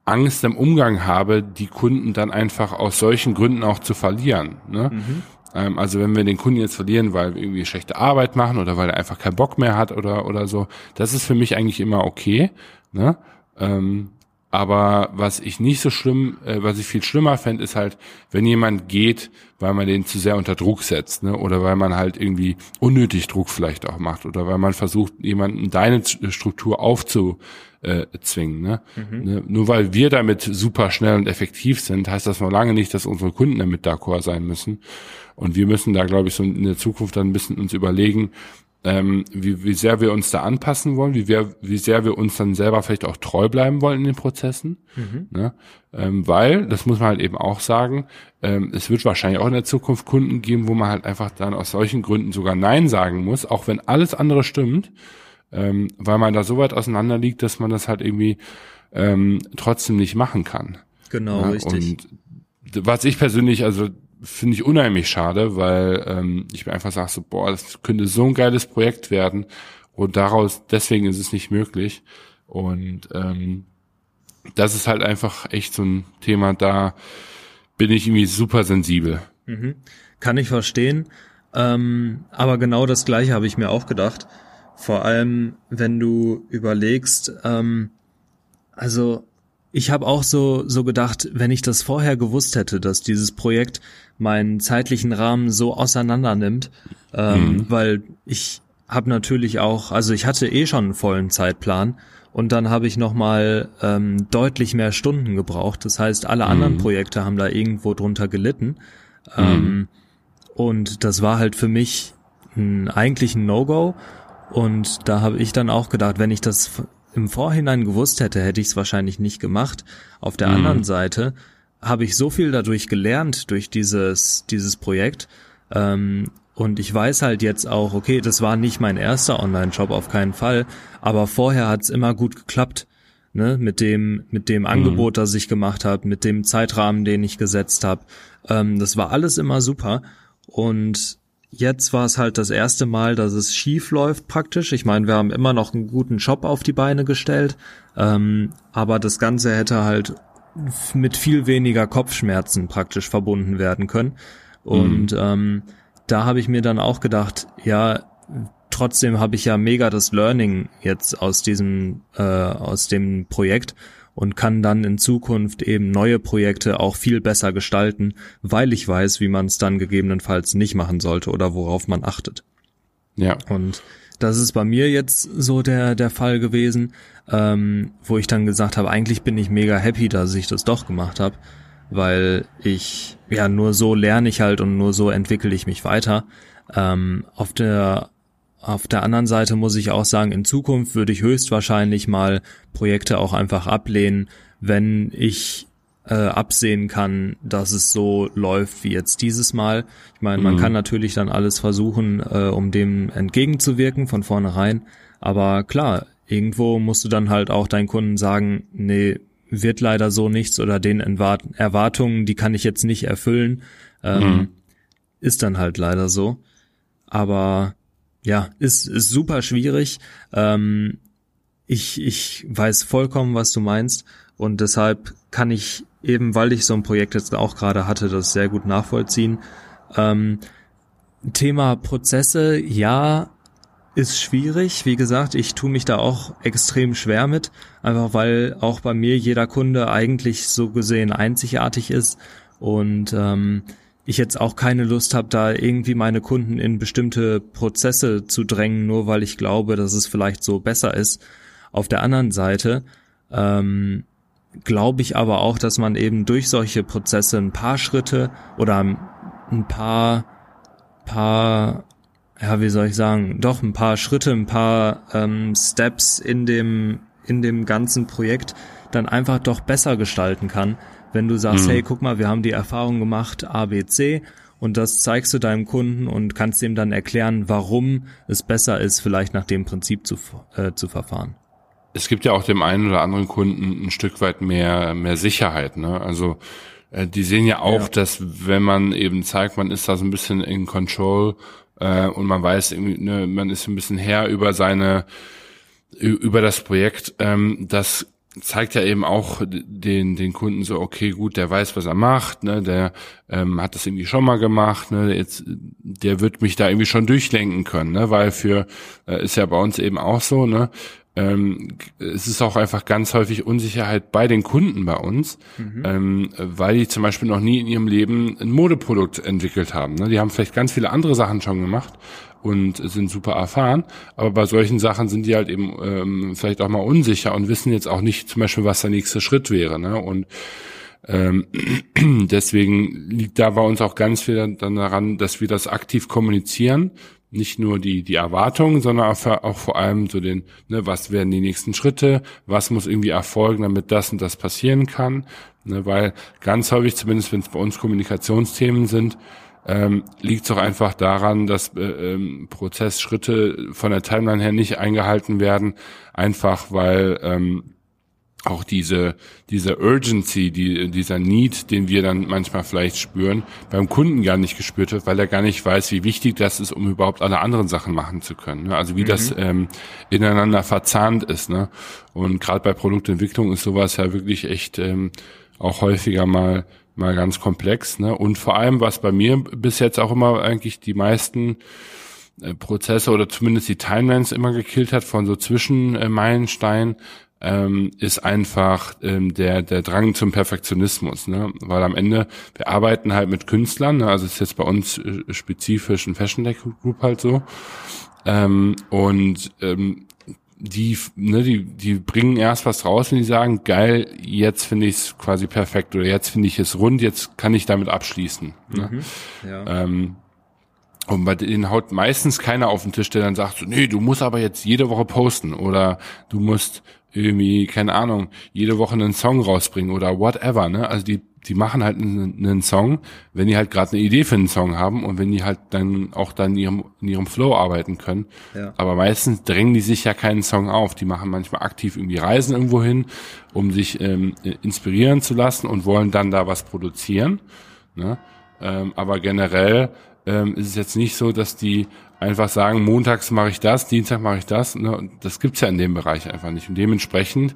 Angst im Umgang habe, die Kunden dann einfach aus solchen Gründen auch zu verlieren. Ne? Mhm. Ähm, also wenn wir den Kunden jetzt verlieren, weil wir irgendwie schlechte Arbeit machen oder weil er einfach keinen Bock mehr hat oder oder so, das ist für mich eigentlich immer okay. Ne? Ähm, aber was ich nicht so schlimm, äh, was ich viel schlimmer fände, ist halt, wenn jemand geht, weil man den zu sehr unter Druck setzt, ne? Oder weil man halt irgendwie unnötig Druck vielleicht auch macht oder weil man versucht, jemanden deine Struktur aufzuzwingen. Ne? Mhm. ne? Nur weil wir damit super schnell und effektiv sind, heißt das noch lange nicht, dass unsere Kunden damit d'accord sein müssen. Und wir müssen da, glaube ich, so in der Zukunft dann ein bisschen uns überlegen, ähm, wie, wie sehr wir uns da anpassen wollen, wie, wir, wie sehr wir uns dann selber vielleicht auch treu bleiben wollen in den Prozessen. Mhm. Ne? Ähm, weil, das muss man halt eben auch sagen, ähm, es wird wahrscheinlich auch in der Zukunft Kunden geben, wo man halt einfach dann aus solchen Gründen sogar Nein sagen muss, auch wenn alles andere stimmt, ähm, weil man da so weit auseinander liegt, dass man das halt irgendwie ähm, trotzdem nicht machen kann.
Genau, ja? richtig.
Und was ich persönlich, also finde ich unheimlich schade, weil ähm, ich mir einfach sage so, boah, das könnte so ein geiles Projekt werden und daraus, deswegen ist es nicht möglich. Und ähm, das ist halt einfach echt so ein Thema, da bin ich irgendwie super sensibel.
Mhm. Kann ich verstehen. Ähm, aber genau das gleiche habe ich mir auch gedacht. Vor allem, wenn du überlegst, ähm, also ich habe auch so, so gedacht, wenn ich das vorher gewusst hätte, dass dieses Projekt meinen zeitlichen Rahmen so auseinander nimmt, ähm, mhm. weil ich habe natürlich auch, also ich hatte eh schon einen vollen Zeitplan und dann habe ich nochmal ähm, deutlich mehr Stunden gebraucht. Das heißt, alle mhm. anderen Projekte haben da irgendwo drunter gelitten. Mhm. Ähm, und das war halt für mich ein, eigentlich ein No-Go. Und da habe ich dann auch gedacht, wenn ich das im Vorhinein gewusst hätte, hätte ich es wahrscheinlich nicht gemacht. Auf der mhm. anderen Seite habe ich so viel dadurch gelernt durch dieses dieses Projekt ähm, und ich weiß halt jetzt auch, okay, das war nicht mein erster Online-Shop auf keinen Fall, aber vorher hat's immer gut geklappt, ne, mit dem mit dem mhm. Angebot, das ich gemacht habe, mit dem Zeitrahmen, den ich gesetzt habe. Ähm, das war alles immer super und Jetzt war es halt das erste Mal, dass es schief läuft praktisch. Ich meine, wir haben immer noch einen guten Shop auf die Beine gestellt, ähm, aber das Ganze hätte halt mit viel weniger Kopfschmerzen praktisch verbunden werden können. Und mhm. ähm, da habe ich mir dann auch gedacht, ja, trotzdem habe ich ja mega das Learning jetzt aus diesem äh, aus dem Projekt und kann dann in Zukunft eben neue Projekte auch viel besser gestalten, weil ich weiß, wie man es dann gegebenenfalls nicht machen sollte oder worauf man achtet. Ja. Und das ist bei mir jetzt so der, der Fall gewesen, ähm, wo ich dann gesagt habe, eigentlich bin ich mega happy, dass ich das doch gemacht habe, weil ich, ja, nur so lerne ich halt und nur so entwickle ich mich weiter. Ähm, auf der auf der anderen Seite muss ich auch sagen, in Zukunft würde ich höchstwahrscheinlich mal Projekte auch einfach ablehnen, wenn ich äh, absehen kann, dass es so läuft wie jetzt dieses Mal. Ich meine, man mhm. kann natürlich dann alles versuchen, äh, um dem entgegenzuwirken von vornherein. Aber klar, irgendwo musst du dann halt auch deinen Kunden sagen, nee, wird leider so nichts oder den Erwartungen, die kann ich jetzt nicht erfüllen. Ähm, mhm. Ist dann halt leider so. Aber ja, ist, ist super schwierig. Ähm, ich, ich weiß vollkommen, was du meinst. Und deshalb kann ich eben, weil ich so ein Projekt jetzt auch gerade hatte, das sehr gut nachvollziehen. Ähm, Thema Prozesse, ja, ist schwierig. Wie gesagt, ich tue mich da auch extrem schwer mit, einfach weil auch bei mir jeder Kunde eigentlich so gesehen einzigartig ist und ähm, ich jetzt auch keine Lust habe, da irgendwie meine Kunden in bestimmte Prozesse zu drängen, nur weil ich glaube, dass es vielleicht so besser ist. Auf der anderen Seite ähm, glaube ich aber auch, dass man eben durch solche Prozesse ein paar Schritte oder ein paar paar ja, wie soll ich sagen, doch ein paar Schritte, ein paar ähm, Steps in dem, in dem ganzen Projekt dann einfach doch besser gestalten kann, wenn du sagst, mhm. hey, guck mal, wir haben die Erfahrung gemacht, A, B, C, und das zeigst du deinem Kunden und kannst ihm dann erklären, warum es besser ist, vielleicht nach dem Prinzip zu, äh, zu verfahren.
Es gibt ja auch dem einen oder anderen Kunden ein Stück weit mehr, mehr Sicherheit, ne? Also, äh, die sehen ja auch, ja. dass wenn man eben zeigt, man ist da so ein bisschen in Control äh, und man weiß, irgendwie, ne, man ist ein bisschen her über seine, über das Projekt. Ähm, das zeigt ja eben auch den den Kunden so okay gut der weiß was er macht ne der ähm, hat das irgendwie schon mal gemacht ne jetzt der wird mich da irgendwie schon durchlenken können ne weil für äh, ist ja bei uns eben auch so ne ähm, es ist auch einfach ganz häufig Unsicherheit bei den Kunden bei uns, mhm. ähm, weil die zum Beispiel noch nie in ihrem Leben ein Modeprodukt entwickelt haben. Ne? Die haben vielleicht ganz viele andere Sachen schon gemacht und sind super erfahren, aber bei solchen Sachen sind die halt eben ähm, vielleicht auch mal unsicher und wissen jetzt auch nicht zum Beispiel, was der nächste Schritt wäre. Ne? Und ähm, deswegen liegt da bei uns auch ganz viel dann daran, dass wir das aktiv kommunizieren nicht nur die, die Erwartungen, sondern auch, vor allem so den, ne, was werden die nächsten Schritte, was muss irgendwie erfolgen, damit das und das passieren kann. Ne, weil ganz häufig, zumindest wenn es bei uns Kommunikationsthemen sind, ähm, liegt es auch einfach daran, dass äh, ähm, Prozessschritte von der Timeline her nicht eingehalten werden, einfach weil ähm, auch diese, diese Urgency, die, dieser Need, den wir dann manchmal vielleicht spüren, beim Kunden gar nicht gespürt wird, weil er gar nicht weiß, wie wichtig das ist, um überhaupt alle anderen Sachen machen zu können. Ne? Also wie mhm. das ähm, ineinander verzahnt ist. Ne? Und gerade bei Produktentwicklung ist sowas ja wirklich echt ähm, auch häufiger mal mal ganz komplex. Ne? Und vor allem, was bei mir bis jetzt auch immer eigentlich die meisten äh, Prozesse oder zumindest die Timelines immer gekillt hat von so Zwischenmeilensteinen, ähm, ist einfach ähm, der der Drang zum Perfektionismus, ne? Weil am Ende wir arbeiten halt mit Künstlern, ne? also ist jetzt bei uns äh, spezifisch ein Fashion Tech Group halt so ähm, und ähm, die, ne, die, die bringen erst was raus, wenn die sagen, geil, jetzt finde ich es quasi perfekt oder jetzt finde ich es rund, jetzt kann ich damit abschließen. Ne? Mhm, ja. ähm, und bei denen haut meistens keiner auf den Tisch, der dann sagt, so, nee, du musst aber jetzt jede Woche posten oder du musst irgendwie, keine Ahnung, jede Woche einen Song rausbringen oder whatever, ne? Also die, die machen halt einen, einen Song, wenn die halt gerade eine Idee für einen Song haben und wenn die halt dann auch dann in ihrem, in ihrem Flow arbeiten können. Ja. Aber meistens drängen die sich ja keinen Song auf. Die machen manchmal aktiv irgendwie Reisen irgendwo hin, um sich ähm, inspirieren zu lassen und wollen dann da was produzieren. Ne? Ähm, aber generell ähm, ist es jetzt nicht so, dass die einfach sagen, montags mache ich das, Dienstag mache ich das. Ne? Das gibt's ja in dem Bereich einfach nicht. Und dementsprechend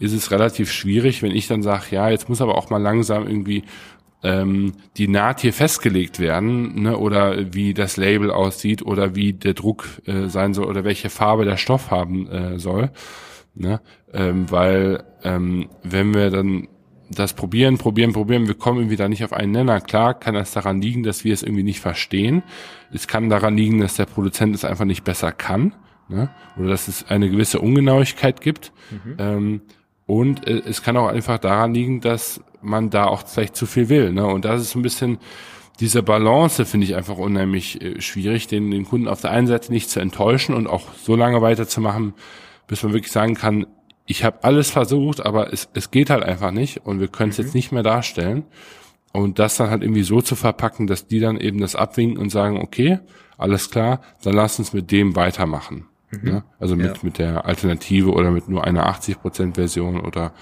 ist es relativ schwierig, wenn ich dann sage, ja, jetzt muss aber auch mal langsam irgendwie ähm, die Naht hier festgelegt werden, ne? oder wie das Label aussieht oder wie der Druck äh, sein soll oder welche Farbe der Stoff haben äh, soll. Ne? Ähm, weil ähm, wenn wir dann das probieren, probieren, probieren, wir kommen irgendwie da nicht auf einen Nenner. Klar kann das daran liegen, dass wir es irgendwie nicht verstehen. Es kann daran liegen, dass der Produzent es einfach nicht besser kann. Ne? Oder dass es eine gewisse Ungenauigkeit gibt. Mhm. Ähm, und äh, es kann auch einfach daran liegen, dass man da auch vielleicht zu viel will. Ne? Und das ist ein bisschen diese Balance, finde ich einfach unheimlich äh, schwierig, den, den Kunden auf der einen Seite nicht zu enttäuschen und auch so lange weiterzumachen, bis man wirklich sagen kann, ich habe alles versucht, aber es, es geht halt einfach nicht und wir können es mhm. jetzt nicht mehr darstellen. Und das dann halt irgendwie so zu verpacken, dass die dann eben das abwinken und sagen, okay, alles klar, dann lass uns mit dem weitermachen. Mhm. Ne? Also mit, ja. mit der Alternative oder mit nur einer 80% Version oder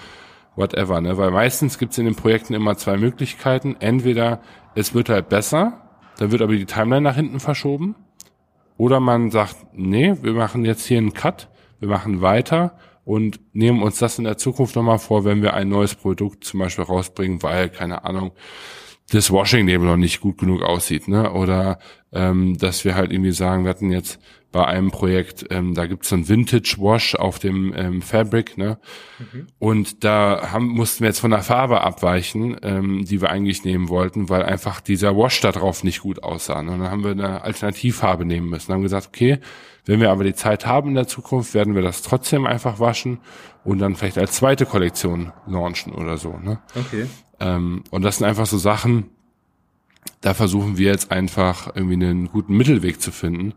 whatever. Ne? Weil meistens gibt's in den Projekten immer zwei Möglichkeiten. Entweder es wird halt besser, dann wird aber die Timeline nach hinten verschoben. Oder man sagt, nee, wir machen jetzt hier einen Cut, wir machen weiter und nehmen uns das in der Zukunft nochmal vor, wenn wir ein neues Produkt zum Beispiel rausbringen, weil, keine Ahnung, das Washing Label noch nicht gut genug aussieht, ne? Oder ähm, dass wir halt irgendwie sagen, wir hatten jetzt bei einem Projekt, ähm, da gibt's so ein Vintage Wash auf dem ähm, Fabric, ne? Mhm. Und da haben, mussten wir jetzt von der Farbe abweichen, ähm, die wir eigentlich nehmen wollten, weil einfach dieser Wash da drauf nicht gut aussah. Ne? Und dann haben wir eine Alternativfarbe nehmen müssen. Dann haben gesagt, okay, wenn wir aber die Zeit haben in der Zukunft, werden wir das trotzdem einfach waschen und dann vielleicht als zweite Kollektion launchen oder so. Ne?
Okay.
Ähm, und das sind einfach so Sachen, da versuchen wir jetzt einfach irgendwie einen guten Mittelweg zu finden.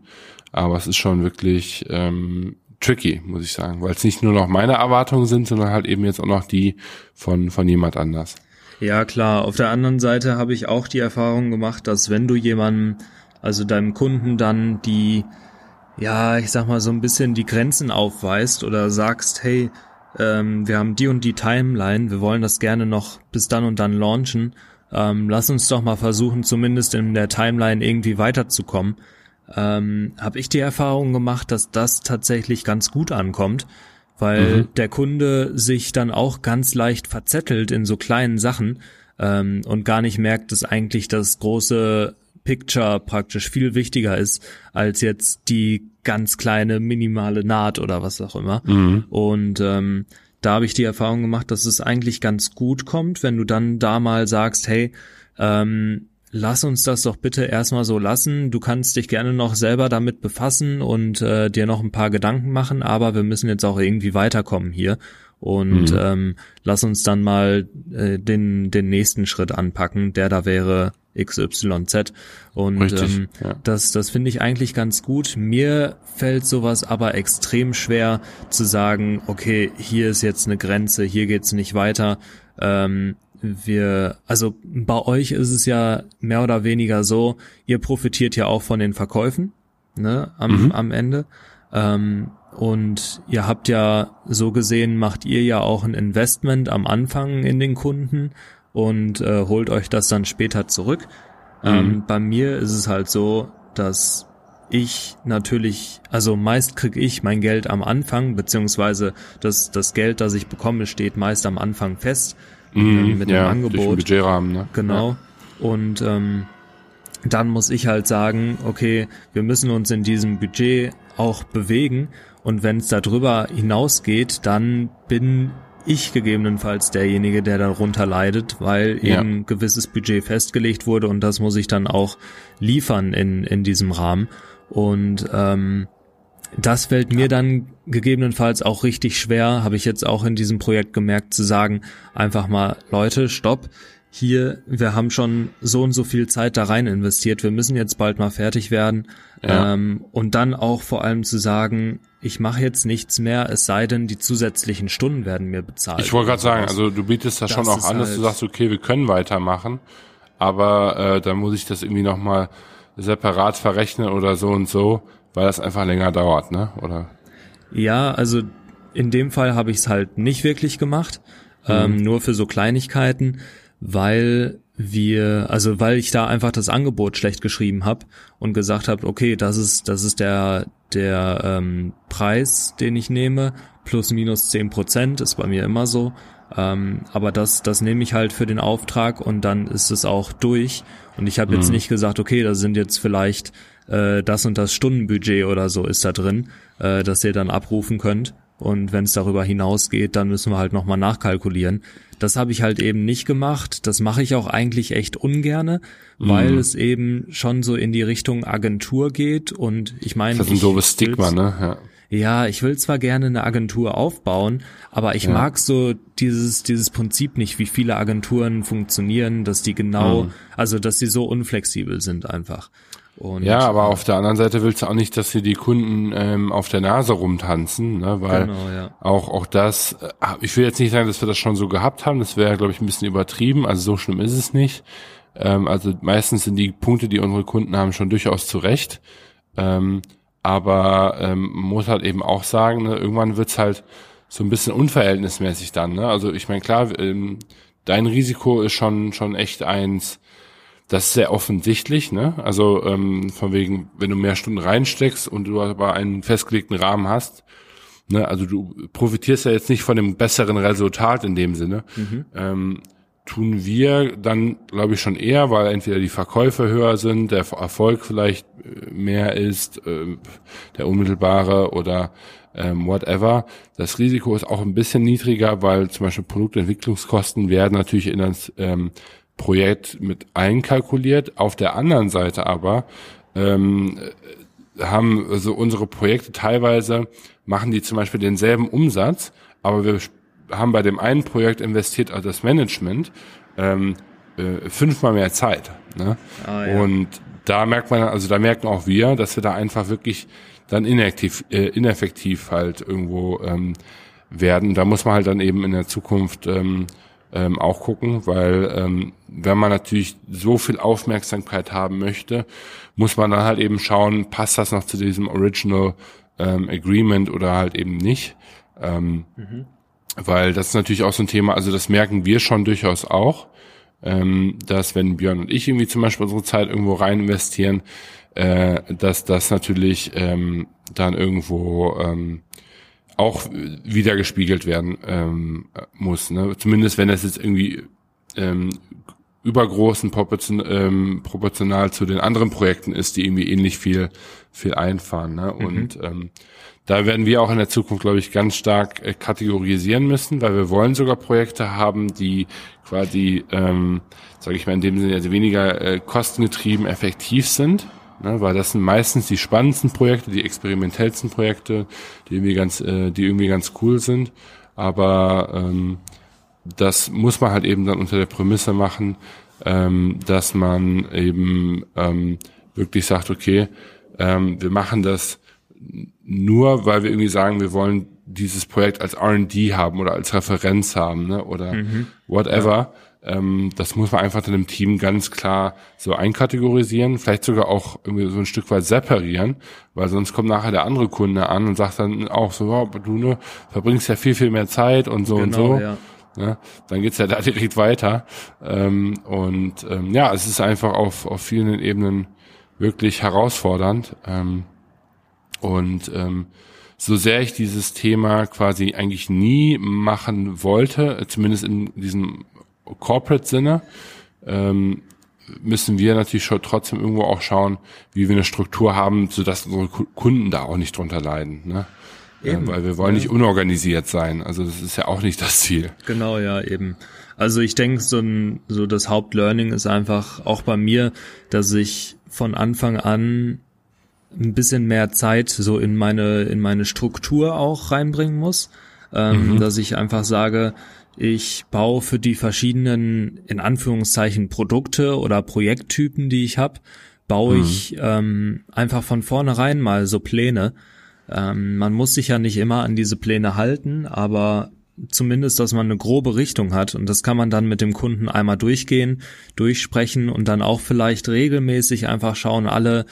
Aber es ist schon wirklich ähm, tricky, muss ich sagen, weil es nicht nur noch meine Erwartungen sind, sondern halt eben jetzt auch noch die von, von jemand anders.
Ja, klar. Auf der anderen Seite habe ich auch die Erfahrung gemacht, dass wenn du jemandem, also deinem Kunden dann die, ja, ich sag mal so ein bisschen die Grenzen aufweist oder sagst, hey, ähm, wir haben die und die Timeline, wir wollen das gerne noch bis dann und dann launchen ähm, lass uns doch mal versuchen, zumindest in der Timeline irgendwie weiterzukommen, ähm, habe ich die Erfahrung gemacht, dass das tatsächlich ganz gut ankommt, weil mhm. der Kunde sich dann auch ganz leicht verzettelt in so kleinen Sachen ähm, und gar nicht merkt, dass eigentlich das große Picture praktisch viel wichtiger ist als jetzt die ganz kleine minimale Naht oder was auch immer. Mhm. Und ähm, da habe ich die Erfahrung gemacht, dass es eigentlich ganz gut kommt, wenn du dann da mal sagst, hey, ähm, lass uns das doch bitte erstmal so lassen. Du kannst dich gerne noch selber damit befassen und äh, dir noch ein paar Gedanken machen, aber wir müssen jetzt auch irgendwie weiterkommen hier. Und mhm. ähm, lass uns dann mal äh, den, den nächsten Schritt anpacken, der da wäre XYZ. Und Richtig, ähm, ja. das, das finde ich eigentlich ganz gut. Mir fällt sowas aber extrem schwer zu sagen, okay, hier ist jetzt eine Grenze, hier geht's nicht weiter. Ähm, wir, also bei euch ist es ja mehr oder weniger so, ihr profitiert ja auch von den Verkäufen, ne, am, mhm. am Ende. Ähm, und ihr habt ja so gesehen, macht ihr ja auch ein Investment am Anfang in den Kunden und äh, holt euch das dann später zurück. Mhm. Ähm, bei mir ist es halt so, dass ich natürlich, also meist krieg ich mein Geld am Anfang, beziehungsweise das, das Geld, das ich bekomme, steht meist am Anfang fest
mhm, äh, mit ja, dem Angebot. Budgetrahmen, ne?
Genau. Ja. Und ähm, dann muss ich halt sagen, okay, wir müssen uns in diesem Budget auch bewegen und wenn es darüber hinausgeht, dann bin ich gegebenenfalls derjenige, der darunter leidet, weil ja. eben gewisses Budget festgelegt wurde und das muss ich dann auch liefern in, in diesem Rahmen. Und ähm, das fällt mir dann gegebenenfalls auch richtig schwer, habe ich jetzt auch in diesem Projekt gemerkt, zu sagen, einfach mal, Leute, stopp, hier, wir haben schon so und so viel Zeit da rein investiert, wir müssen jetzt bald mal fertig werden. Ja. Ähm, und dann auch vor allem zu sagen, ich mache jetzt nichts mehr, es sei denn, die zusätzlichen Stunden werden mir bezahlt.
Ich wollte gerade sagen, also du bietest das, das schon auch an, dass halt du sagst, okay, wir können weitermachen, aber äh, dann muss ich das irgendwie nochmal separat verrechnen oder so und so, weil das einfach länger dauert, ne? Oder?
Ja, also in dem Fall habe ich es halt nicht wirklich gemacht, mhm. ähm, nur für so Kleinigkeiten weil wir, also weil ich da einfach das Angebot schlecht geschrieben habe und gesagt habe, okay, das ist, das ist der, der ähm, Preis, den ich nehme, plus minus zehn Prozent, ist bei mir immer so. Ähm, aber das, das nehme ich halt für den Auftrag und dann ist es auch durch. Und ich habe mhm. jetzt nicht gesagt, okay, da sind jetzt vielleicht äh, das und das Stundenbudget oder so ist da drin, äh, dass ihr dann abrufen könnt. Und wenn es darüber hinausgeht, dann müssen wir halt nochmal nachkalkulieren. Das habe ich halt eben nicht gemacht. Das mache ich auch eigentlich echt ungerne, weil mhm. es eben schon so in die Richtung Agentur geht. Und ich meine.
Das ist ein doofes Stigma, ne?
Ja. Ja, ich will zwar gerne eine Agentur aufbauen, aber ich ja. mag so dieses, dieses Prinzip nicht, wie viele Agenturen funktionieren, dass die genau, mhm. also dass sie so unflexibel sind einfach.
Und, ja, aber auf der anderen Seite willst du auch nicht, dass sie die Kunden ähm, auf der Nase rumtanzen, ne? weil genau, ja. auch auch das, äh, ich will jetzt nicht sagen, dass wir das schon so gehabt haben, das wäre, glaube ich, ein bisschen übertrieben, also so schlimm ist es nicht. Ähm, also meistens sind die Punkte, die unsere Kunden haben, schon durchaus zurecht. Ähm, aber ähm, muss halt eben auch sagen, ne, irgendwann wird's halt so ein bisschen unverhältnismäßig dann. Ne? Also ich meine, klar, ähm, dein Risiko ist schon schon echt eins, das ist sehr offensichtlich, ne? Also ähm, von wegen, wenn du mehr Stunden reinsteckst und du aber einen festgelegten Rahmen hast, ne, also du profitierst ja jetzt nicht von dem besseren Resultat in dem Sinne. Mhm. Ähm, tun wir dann, glaube ich, schon eher, weil entweder die Verkäufe höher sind, der Erfolg vielleicht äh, mehr ist, äh, der unmittelbare oder ähm, whatever. Das Risiko ist auch ein bisschen niedriger, weil zum Beispiel Produktentwicklungskosten werden natürlich in das ähm, Projekt mit einkalkuliert. Auf der anderen Seite aber ähm, haben also unsere Projekte teilweise, machen die zum Beispiel denselben Umsatz, aber wir haben bei dem einen Projekt investiert, also das Management, ähm, äh, fünfmal mehr Zeit. Ne? Ah, ja. Und da merkt man, also da merken auch wir, dass wir da einfach wirklich dann inaktiv, äh, ineffektiv halt irgendwo ähm, werden. Da muss man halt dann eben in der Zukunft ähm, ähm, auch gucken, weil ähm, wenn man natürlich so viel Aufmerksamkeit haben möchte, muss man dann halt eben schauen, passt das noch zu diesem Original ähm, Agreement oder halt eben nicht. Ähm, mhm. Weil das ist natürlich auch so ein Thema, also das merken wir schon durchaus auch, ähm, dass wenn Björn und ich irgendwie zum Beispiel unsere Zeit irgendwo rein investieren, äh, dass das natürlich ähm, dann irgendwo ähm, auch wieder gespiegelt werden ähm, muss. Ne? Zumindest wenn das jetzt irgendwie ähm, übergroßen proportion, ähm, proportional zu den anderen Projekten ist, die irgendwie ähnlich viel viel einfahren. Ne? Mhm. Und ähm, da werden wir auch in der Zukunft, glaube ich, ganz stark äh, kategorisieren müssen, weil wir wollen sogar Projekte haben, die quasi, ähm, sage ich mal, in dem Sinne also weniger äh, kostengetrieben effektiv sind. Ne, weil das sind meistens die spannendsten Projekte, die experimentellsten Projekte, die irgendwie ganz, äh, die irgendwie ganz cool sind. Aber ähm, das muss man halt eben dann unter der Prämisse machen, ähm, dass man eben ähm, wirklich sagt, okay, ähm, wir machen das nur, weil wir irgendwie sagen, wir wollen dieses Projekt als R&D haben oder als Referenz haben, ne? oder mhm. whatever. Ja. Ähm, das muss man einfach dann im Team ganz klar so einkategorisieren, vielleicht sogar auch irgendwie so ein Stück weit separieren, weil sonst kommt nachher der andere Kunde an und sagt dann auch so, oh, du ne, verbringst ja viel, viel mehr Zeit und so genau, und so. Ja. Ja, dann geht's ja da direkt weiter. Ähm, und ähm, ja, es ist einfach auf, auf vielen Ebenen wirklich herausfordernd. Ähm, und ähm, so sehr ich dieses Thema quasi eigentlich nie machen wollte, zumindest in diesem Corporate-Sinne, ähm, müssen wir natürlich schon trotzdem irgendwo auch schauen, wie wir eine Struktur haben, sodass unsere Kunden da auch nicht drunter leiden. Ne? Eben, weil wir wollen nicht unorganisiert sein. Also das ist ja auch nicht das Ziel.
Genau, ja, eben. Also ich denke, so, ein, so das Hauptlearning ist einfach auch bei mir, dass ich von Anfang an ein bisschen mehr Zeit so in meine in meine Struktur auch reinbringen muss, ähm, mhm. dass ich einfach sage, ich baue für die verschiedenen in Anführungszeichen Produkte oder Projekttypen, die ich habe, baue mhm. ich ähm, einfach von vornherein mal so Pläne. Ähm, man muss sich ja nicht immer an diese Pläne halten, aber zumindest, dass man eine grobe Richtung hat und das kann man dann mit dem Kunden einmal durchgehen, durchsprechen und dann auch vielleicht regelmäßig einfach schauen, alle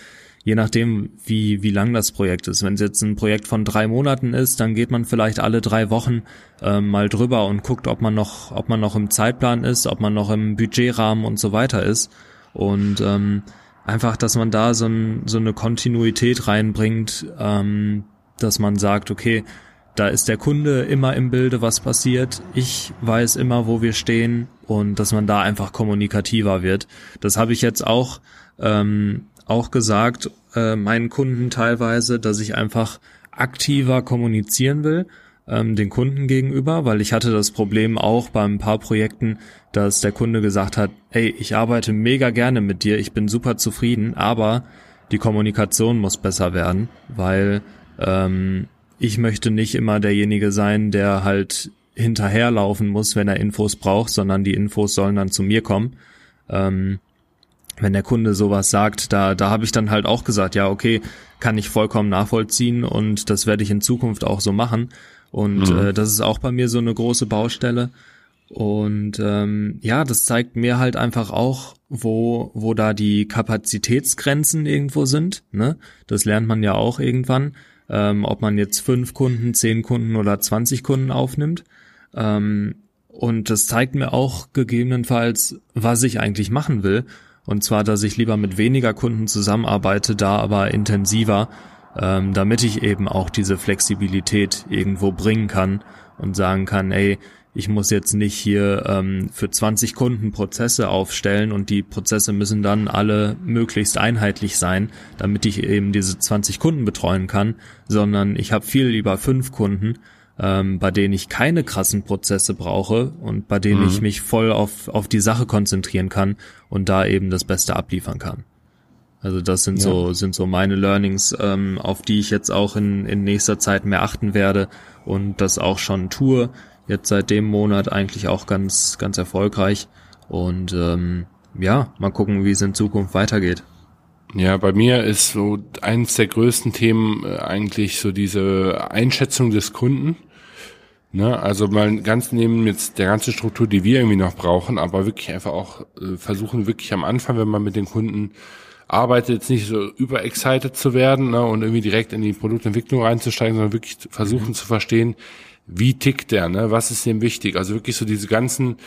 je nachdem, wie, wie lang das Projekt ist. Wenn es jetzt ein Projekt von drei Monaten ist, dann geht man vielleicht alle drei Wochen äh, mal drüber und guckt, ob man noch, ob man noch im Zeitplan ist, ob man noch im Budgetrahmen und so weiter ist. Und ähm, einfach, dass man da so, ein, so eine Kontinuität reinbringt, ähm, dass man sagt, okay, da ist der Kunde immer im Bilde, was passiert. Ich weiß immer, wo wir stehen und dass man da einfach kommunikativer wird. Das habe ich jetzt auch ähm, auch gesagt, äh, meinen Kunden teilweise, dass ich einfach aktiver kommunizieren will, ähm, den Kunden gegenüber, weil ich hatte das Problem auch bei ein paar Projekten, dass der Kunde gesagt hat, hey, ich arbeite mega gerne mit dir, ich bin super zufrieden, aber die Kommunikation muss besser werden, weil ähm, ich möchte nicht immer derjenige sein, der halt hinterherlaufen muss, wenn er Infos braucht, sondern die Infos sollen dann zu mir kommen. Ähm, wenn der Kunde sowas sagt, da, da habe ich dann halt auch gesagt, ja, okay, kann ich vollkommen nachvollziehen und das werde ich in Zukunft auch so machen. Und mhm. äh, das ist auch bei mir so eine große Baustelle. Und ähm, ja, das zeigt mir halt einfach auch, wo, wo da die Kapazitätsgrenzen irgendwo sind. Ne? Das lernt man ja auch irgendwann, ähm, ob man jetzt fünf Kunden, zehn Kunden oder zwanzig Kunden aufnimmt. Ähm, und das zeigt mir auch gegebenenfalls, was ich eigentlich machen will. Und zwar, dass ich lieber mit weniger Kunden zusammenarbeite, da aber intensiver, ähm, damit ich eben auch diese Flexibilität irgendwo bringen kann und sagen kann, ey, ich muss jetzt nicht hier ähm, für 20 Kunden Prozesse aufstellen und die Prozesse müssen dann alle möglichst einheitlich sein, damit ich eben diese 20 Kunden betreuen kann, sondern ich habe viel lieber fünf Kunden, ähm, bei denen ich keine krassen Prozesse brauche und bei denen mhm. ich mich voll auf, auf die Sache konzentrieren kann und da eben das Beste abliefern kann. Also das sind ja. so sind so meine Learnings, ähm, auf die ich jetzt auch in, in nächster Zeit mehr achten werde und das auch schon tue jetzt seit dem Monat eigentlich auch ganz, ganz erfolgreich. Und ähm, ja, mal gucken, wie es in Zukunft weitergeht.
Ja, bei mir ist so eines der größten Themen äh, eigentlich so diese Einschätzung des Kunden. Ne, also mal ganz neben jetzt der ganzen Struktur, die wir irgendwie noch brauchen, aber wirklich einfach auch äh, versuchen, wirklich am Anfang, wenn man mit den Kunden arbeitet, jetzt nicht so überexcited zu werden ne, und irgendwie direkt in die Produktentwicklung reinzusteigen, sondern wirklich versuchen mhm. zu verstehen, wie tickt der, ne? Was ist dem wichtig? Also wirklich so diese ganzen,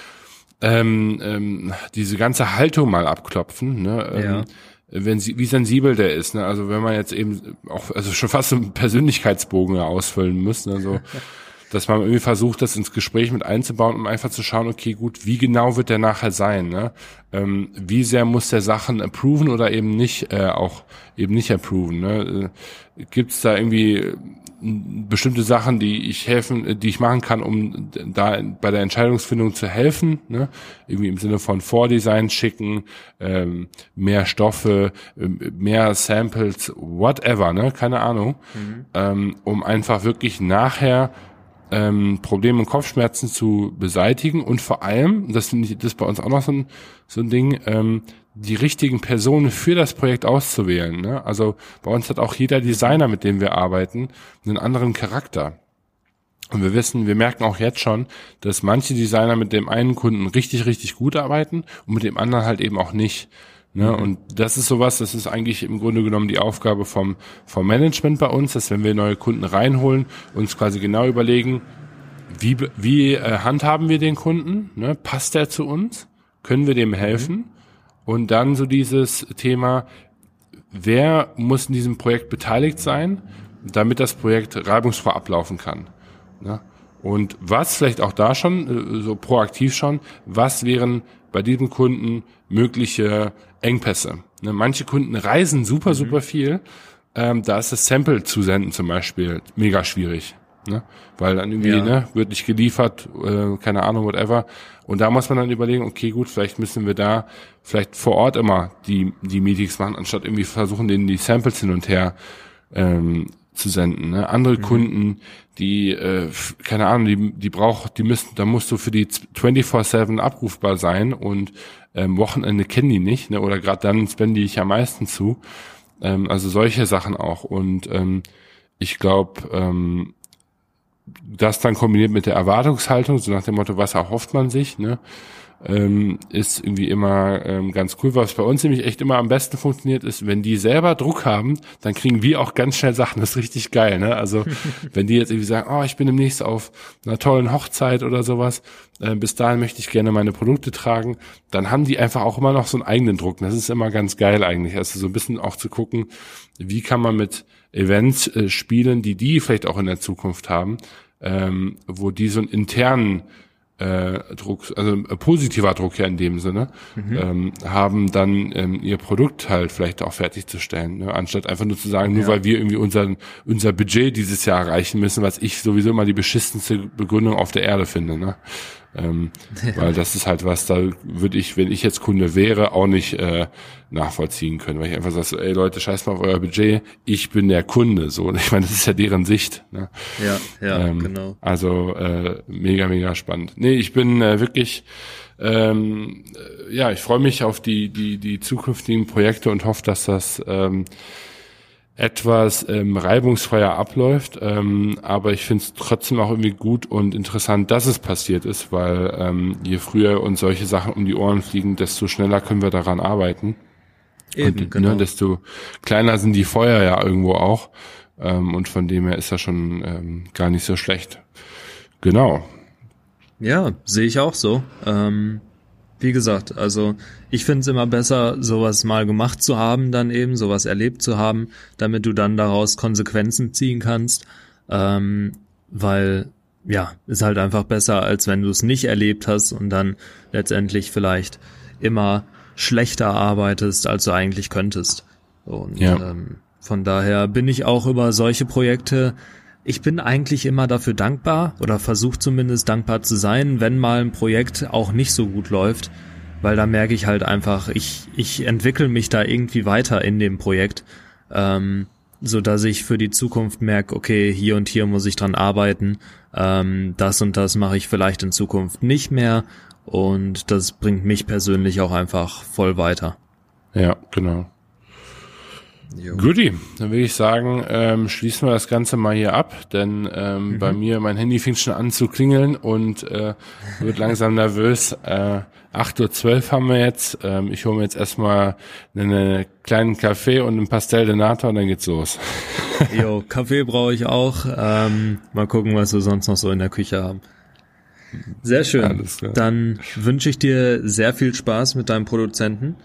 ähm, ähm, diese ganze Haltung mal abklopfen, ne? Ähm, ja. wenn sie, wie sensibel der ist, ne? Also wenn man jetzt eben auch, also schon fast so einen Persönlichkeitsbogen ausfüllen muss, ne? So, dass man irgendwie versucht, das ins Gespräch mit einzubauen, um einfach zu schauen, okay, gut, wie genau wird der nachher sein, ne? Ähm, wie sehr muss der Sachen approven oder eben nicht, äh, auch eben nicht approven, ne? Äh, Gibt es da irgendwie bestimmte Sachen, die ich helfen, die ich machen kann, um da bei der Entscheidungsfindung zu helfen, ne? irgendwie im Sinne von Vordesign schicken, ähm, mehr Stoffe, ähm, mehr Samples, whatever, ne, keine Ahnung, mhm. ähm, um einfach wirklich nachher ähm, Probleme und Kopfschmerzen zu beseitigen und vor allem, das finde ich, das ist bei uns auch noch so ein, so ein Ding, ähm, die richtigen Personen für das Projekt auszuwählen. Ne? Also bei uns hat auch jeder Designer, mit dem wir arbeiten, einen anderen Charakter. Und wir wissen, wir merken auch jetzt schon, dass manche Designer mit dem einen Kunden richtig, richtig gut arbeiten und mit dem anderen halt eben auch nicht. Ne? Mhm. Und das ist sowas, das ist eigentlich im Grunde genommen die Aufgabe vom, vom Management bei uns, dass wenn wir neue Kunden reinholen, uns quasi genau überlegen, wie, wie äh, handhaben wir den Kunden? Ne? Passt der zu uns? Können wir dem helfen? Mhm. Und dann so dieses Thema, wer muss in diesem Projekt beteiligt sein, damit das Projekt reibungsfrei ablaufen kann. Ne? Und was vielleicht auch da schon, äh, so proaktiv schon, was wären bei diesem Kunden mögliche Engpässe? Ne? Manche Kunden reisen super, mhm. super viel. Ähm, da ist das Sample zu senden zum Beispiel mega schwierig. Ne? Weil dann irgendwie, ja. ne, wird nicht geliefert, äh, keine Ahnung, whatever. Und da muss man dann überlegen, okay, gut, vielleicht müssen wir da vielleicht vor Ort immer die, die Meetings machen, anstatt irgendwie versuchen, denen die Samples hin und her ähm, zu senden. Ne? Andere mhm. Kunden, die, äh, keine Ahnung, die, die braucht, die müssen, da musst du für die 24-7 abrufbar sein und ähm, Wochenende kennen die nicht, ne? oder gerade dann spende ich am meisten zu. Ähm, also solche Sachen auch. Und ähm, ich glaube, ähm, das dann kombiniert mit der Erwartungshaltung, so nach dem Motto, was erhofft man sich, ne, ähm, ist irgendwie immer ähm, ganz cool. Was bei uns nämlich echt immer am besten funktioniert, ist, wenn die selber Druck haben, dann kriegen wir auch ganz schnell Sachen. Das ist richtig geil, ne? Also wenn die jetzt irgendwie sagen, oh, ich bin demnächst auf einer tollen Hochzeit oder sowas, äh, bis dahin möchte ich gerne meine Produkte tragen, dann haben die einfach auch immer noch so einen eigenen Druck. Das ist immer ganz geil eigentlich. Also so ein bisschen auch zu gucken, wie kann man mit Events äh, spielen, die die vielleicht auch in der Zukunft haben, ähm, wo die so einen internen äh, Druck, also äh, positiver Druck ja in dem Sinne, mhm. ähm, haben dann ähm, ihr Produkt halt vielleicht auch fertigzustellen, ne? anstatt einfach nur zu sagen, nur ja. weil wir irgendwie unser, unser Budget dieses Jahr erreichen müssen, was ich sowieso immer die beschissenste Begründung auf der Erde finde. Ne? Ähm. Weil das ist halt was, da würde ich, wenn ich jetzt Kunde wäre, auch nicht äh, nachvollziehen können, weil ich einfach sage, so, ey Leute, scheiß mal auf euer Budget, ich bin der Kunde, so. Und ich meine, das ist ja deren Sicht. Ne?
Ja, ja, ähm, genau.
Also äh, mega, mega spannend. Nee, ich bin äh, wirklich ähm, ja, ich freue mich auf die, die, die zukünftigen Projekte und hoffe, dass das ähm, etwas ähm, reibungsfreier abläuft. Ähm, aber ich finde es trotzdem auch irgendwie gut und interessant, dass es passiert ist, weil ähm, je früher uns solche Sachen um die Ohren fliegen, desto schneller können wir daran arbeiten. Eben, und, ne, genau. Ne, desto kleiner sind die Feuer ja irgendwo auch. Ähm, und von dem her ist das schon ähm, gar nicht so schlecht. Genau.
Ja, sehe ich auch so. Ähm, wie gesagt, also ich finde es immer besser, sowas mal gemacht zu haben, dann eben, sowas erlebt zu haben, damit du dann daraus Konsequenzen ziehen kannst. Ähm, weil, ja, ist halt einfach besser, als wenn du es nicht erlebt hast und dann letztendlich vielleicht immer schlechter arbeitest, als du eigentlich könntest. Und ja. ähm, von daher bin ich auch über solche Projekte ich bin eigentlich immer dafür dankbar oder versuche zumindest dankbar zu sein, wenn mal ein Projekt auch nicht so gut läuft, weil da merke ich halt einfach, ich, ich entwickle mich da irgendwie weiter in dem Projekt, ähm, so dass ich für die Zukunft merke, okay, hier und hier muss ich dran arbeiten, ähm, das und das mache ich vielleicht in Zukunft nicht mehr und das bringt mich persönlich auch einfach voll weiter.
Ja, genau. Guti, dann würde ich sagen, ähm, schließen wir das Ganze mal hier ab, denn ähm, mhm. bei mir, mein Handy fängt schon an zu klingeln und äh, wird langsam nervös. Äh, 8.12 Uhr haben wir jetzt. Ähm, ich hole mir jetzt erstmal einen kleinen Kaffee und ein Pastel de Nata und dann geht's los.
Jo, Kaffee brauche ich auch. Ähm, mal gucken, was wir sonst noch so in der Küche haben. Sehr schön. Dann wünsche ich dir sehr viel Spaß mit deinem Produzenten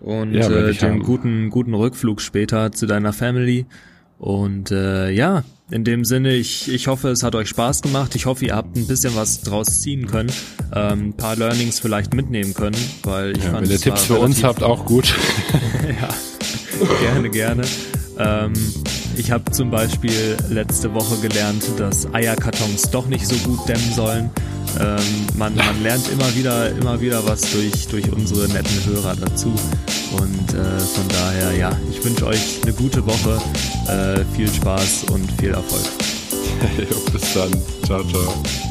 und ja, äh, den guten, guten Rückflug später zu deiner Family. Und äh, ja, in dem Sinne, ich, ich hoffe, es hat euch Spaß gemacht. Ich hoffe, ihr habt ein bisschen was draus ziehen können, ähm, ein paar Learnings vielleicht mitnehmen können, weil ich
ja,
fand,
wenn ihr Tipps für uns habt, auch gut.
ja, gerne, gerne. Ähm, ich habe zum Beispiel letzte Woche gelernt, dass Eierkartons doch nicht so gut dämmen sollen. Ähm, man, man lernt immer wieder, immer wieder was durch, durch unsere netten Hörer dazu. Und äh, von daher, ja, ich wünsche euch eine gute Woche, äh, viel Spaß und viel Erfolg.
Bis dann. Ciao, ciao.